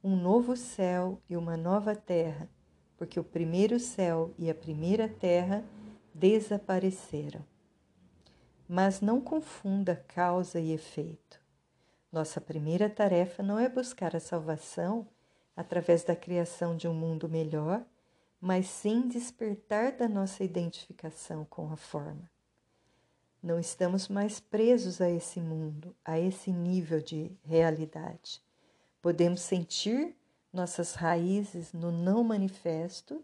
um novo céu e uma nova terra, porque o primeiro céu e a primeira terra desapareceram. Mas não confunda causa e efeito. Nossa primeira tarefa não é buscar a salvação através da criação de um mundo melhor mas sim despertar da nossa identificação com a forma. Não estamos mais presos a esse mundo, a esse nível de realidade. Podemos sentir nossas raízes no não manifesto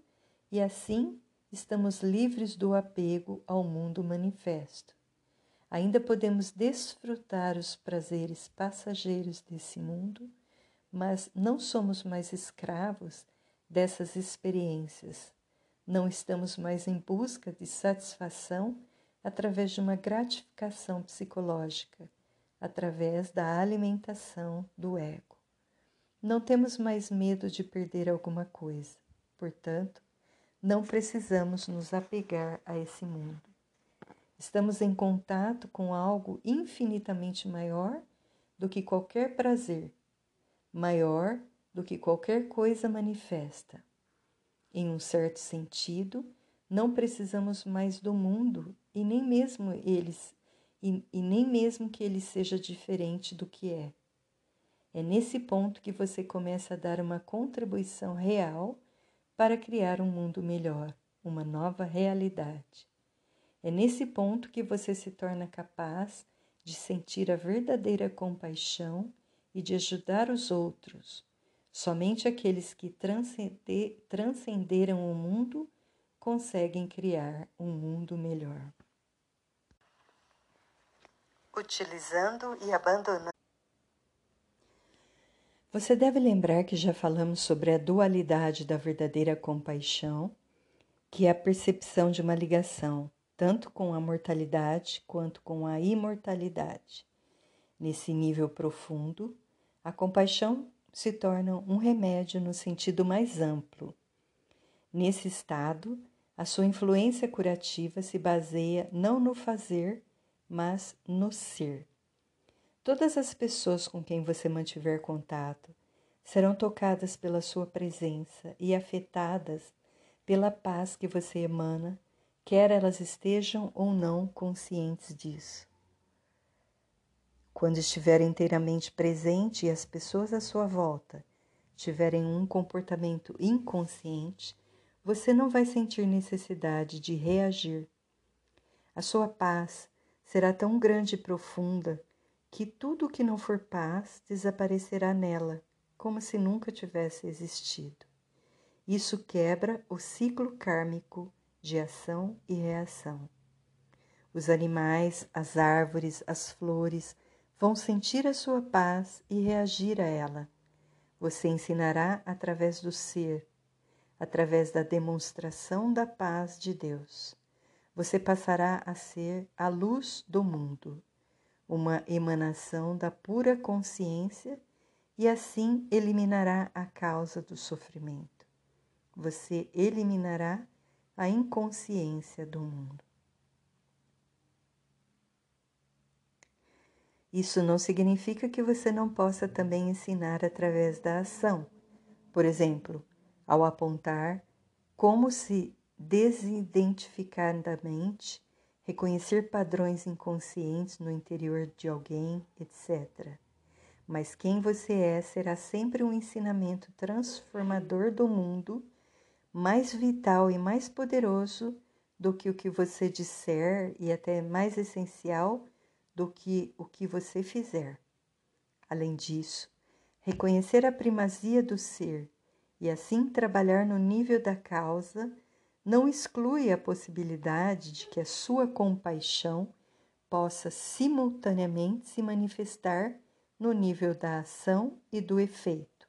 e assim estamos livres do apego ao mundo manifesto. Ainda podemos desfrutar os prazeres passageiros desse mundo, mas não somos mais escravos dessas experiências. Não estamos mais em busca de satisfação através de uma gratificação psicológica, através da alimentação do ego. Não temos mais medo de perder alguma coisa, portanto, não precisamos nos apegar a esse mundo. Estamos em contato com algo infinitamente maior do que qualquer prazer, maior do que qualquer coisa manifesta. Em um certo sentido, não precisamos mais do mundo e nem mesmo eles e, e nem mesmo que ele seja diferente do que é. É nesse ponto que você começa a dar uma contribuição real para criar um mundo melhor, uma nova realidade. É nesse ponto que você se torna capaz de sentir a verdadeira compaixão e de ajudar os outros, Somente aqueles que transcenderam o mundo conseguem criar um mundo melhor. Utilizando e abandonando. Você deve lembrar que já falamos sobre a dualidade da verdadeira compaixão, que é a percepção de uma ligação tanto com a mortalidade quanto com a imortalidade. Nesse nível profundo, a compaixão se tornam um remédio no sentido mais amplo. Nesse estado, a sua influência curativa se baseia não no fazer, mas no ser. Todas as pessoas com quem você mantiver contato serão tocadas pela sua presença e afetadas pela paz que você emana, quer elas estejam ou não conscientes disso. Quando estiver inteiramente presente e as pessoas à sua volta tiverem um comportamento inconsciente, você não vai sentir necessidade de reagir. A sua paz será tão grande e profunda que tudo que não for paz desaparecerá nela, como se nunca tivesse existido. Isso quebra o ciclo kármico de ação e reação. Os animais, as árvores, as flores, vão sentir a sua paz e reagir a ela. Você ensinará através do ser, através da demonstração da paz de Deus. Você passará a ser a luz do mundo, uma emanação da pura consciência e assim eliminará a causa do sofrimento. Você eliminará a inconsciência do mundo. Isso não significa que você não possa também ensinar através da ação. Por exemplo, ao apontar como se desidentificar da mente, reconhecer padrões inconscientes no interior de alguém, etc. Mas quem você é será sempre um ensinamento transformador do mundo, mais vital e mais poderoso do que o que você disser e até mais essencial do que o que você fizer. Além disso, reconhecer a primazia do ser e assim trabalhar no nível da causa não exclui a possibilidade de que a sua compaixão possa simultaneamente se manifestar no nível da ação e do efeito,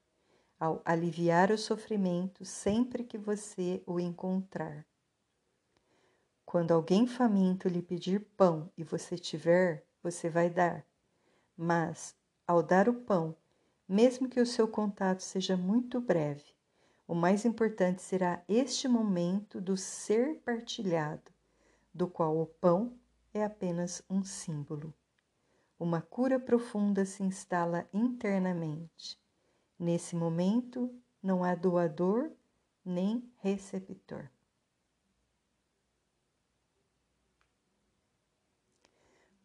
ao aliviar o sofrimento sempre que você o encontrar. Quando alguém faminto lhe pedir pão e você tiver, você vai dar. Mas, ao dar o pão, mesmo que o seu contato seja muito breve, o mais importante será este momento do ser partilhado. do qual o pão é apenas um símbolo. Uma cura profunda se instala internamente. Nesse momento, não há doador nem receptor.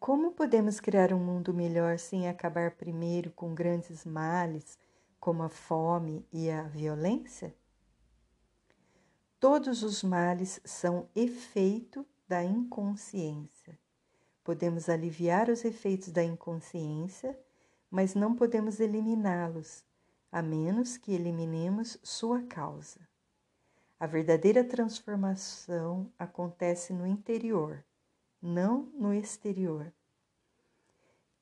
Como podemos criar um mundo melhor sem acabar primeiro com grandes males como a fome e a violência? Todos os males são efeito da inconsciência. Podemos aliviar os efeitos da inconsciência, mas não podemos eliminá-los, a menos que eliminemos sua causa. A verdadeira transformação acontece no interior, não no exterior.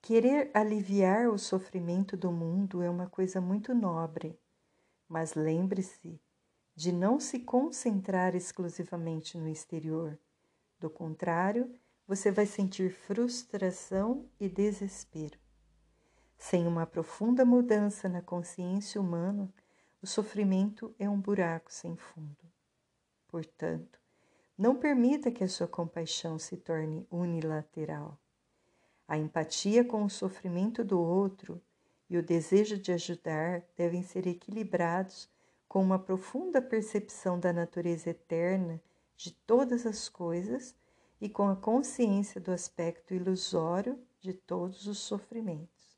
Querer aliviar o sofrimento do mundo é uma coisa muito nobre, mas lembre-se de não se concentrar exclusivamente no exterior. Do contrário, você vai sentir frustração e desespero. Sem uma profunda mudança na consciência humana, o sofrimento é um buraco sem fundo. Portanto, não permita que a sua compaixão se torne unilateral. A empatia com o sofrimento do outro e o desejo de ajudar devem ser equilibrados com uma profunda percepção da natureza eterna de todas as coisas e com a consciência do aspecto ilusório de todos os sofrimentos.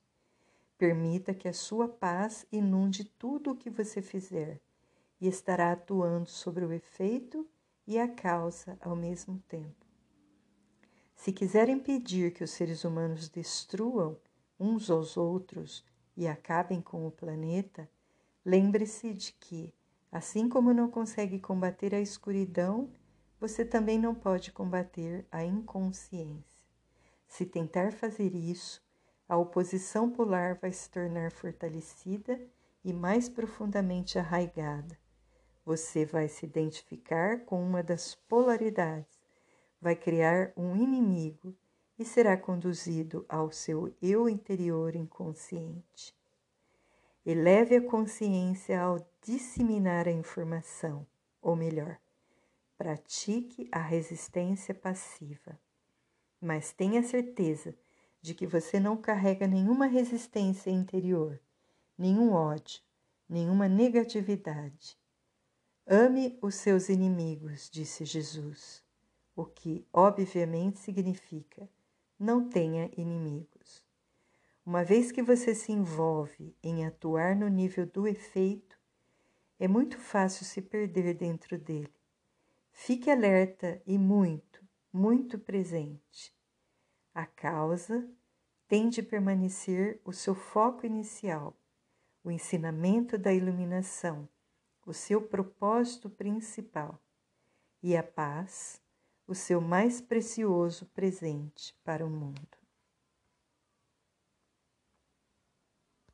Permita que a sua paz inunde tudo o que você fizer e estará atuando sobre o efeito e a causa ao mesmo tempo. Se quiser impedir que os seres humanos destruam uns aos outros e acabem com o planeta, lembre-se de que, assim como não consegue combater a escuridão, você também não pode combater a inconsciência. Se tentar fazer isso, a oposição polar vai se tornar fortalecida e mais profundamente arraigada você vai se identificar com uma das polaridades, vai criar um inimigo e será conduzido ao seu eu interior inconsciente. Eleve a consciência ao disseminar a informação, ou melhor, pratique a resistência passiva. Mas tenha certeza de que você não carrega nenhuma resistência interior, nenhum ódio, nenhuma negatividade. Ame os seus inimigos, disse Jesus, o que obviamente significa não tenha inimigos. Uma vez que você se envolve em atuar no nível do efeito, é muito fácil se perder dentro dele. Fique alerta e muito, muito presente. A causa tem de permanecer o seu foco inicial, o ensinamento da iluminação o seu propósito principal, e a paz, o seu mais precioso presente para o mundo.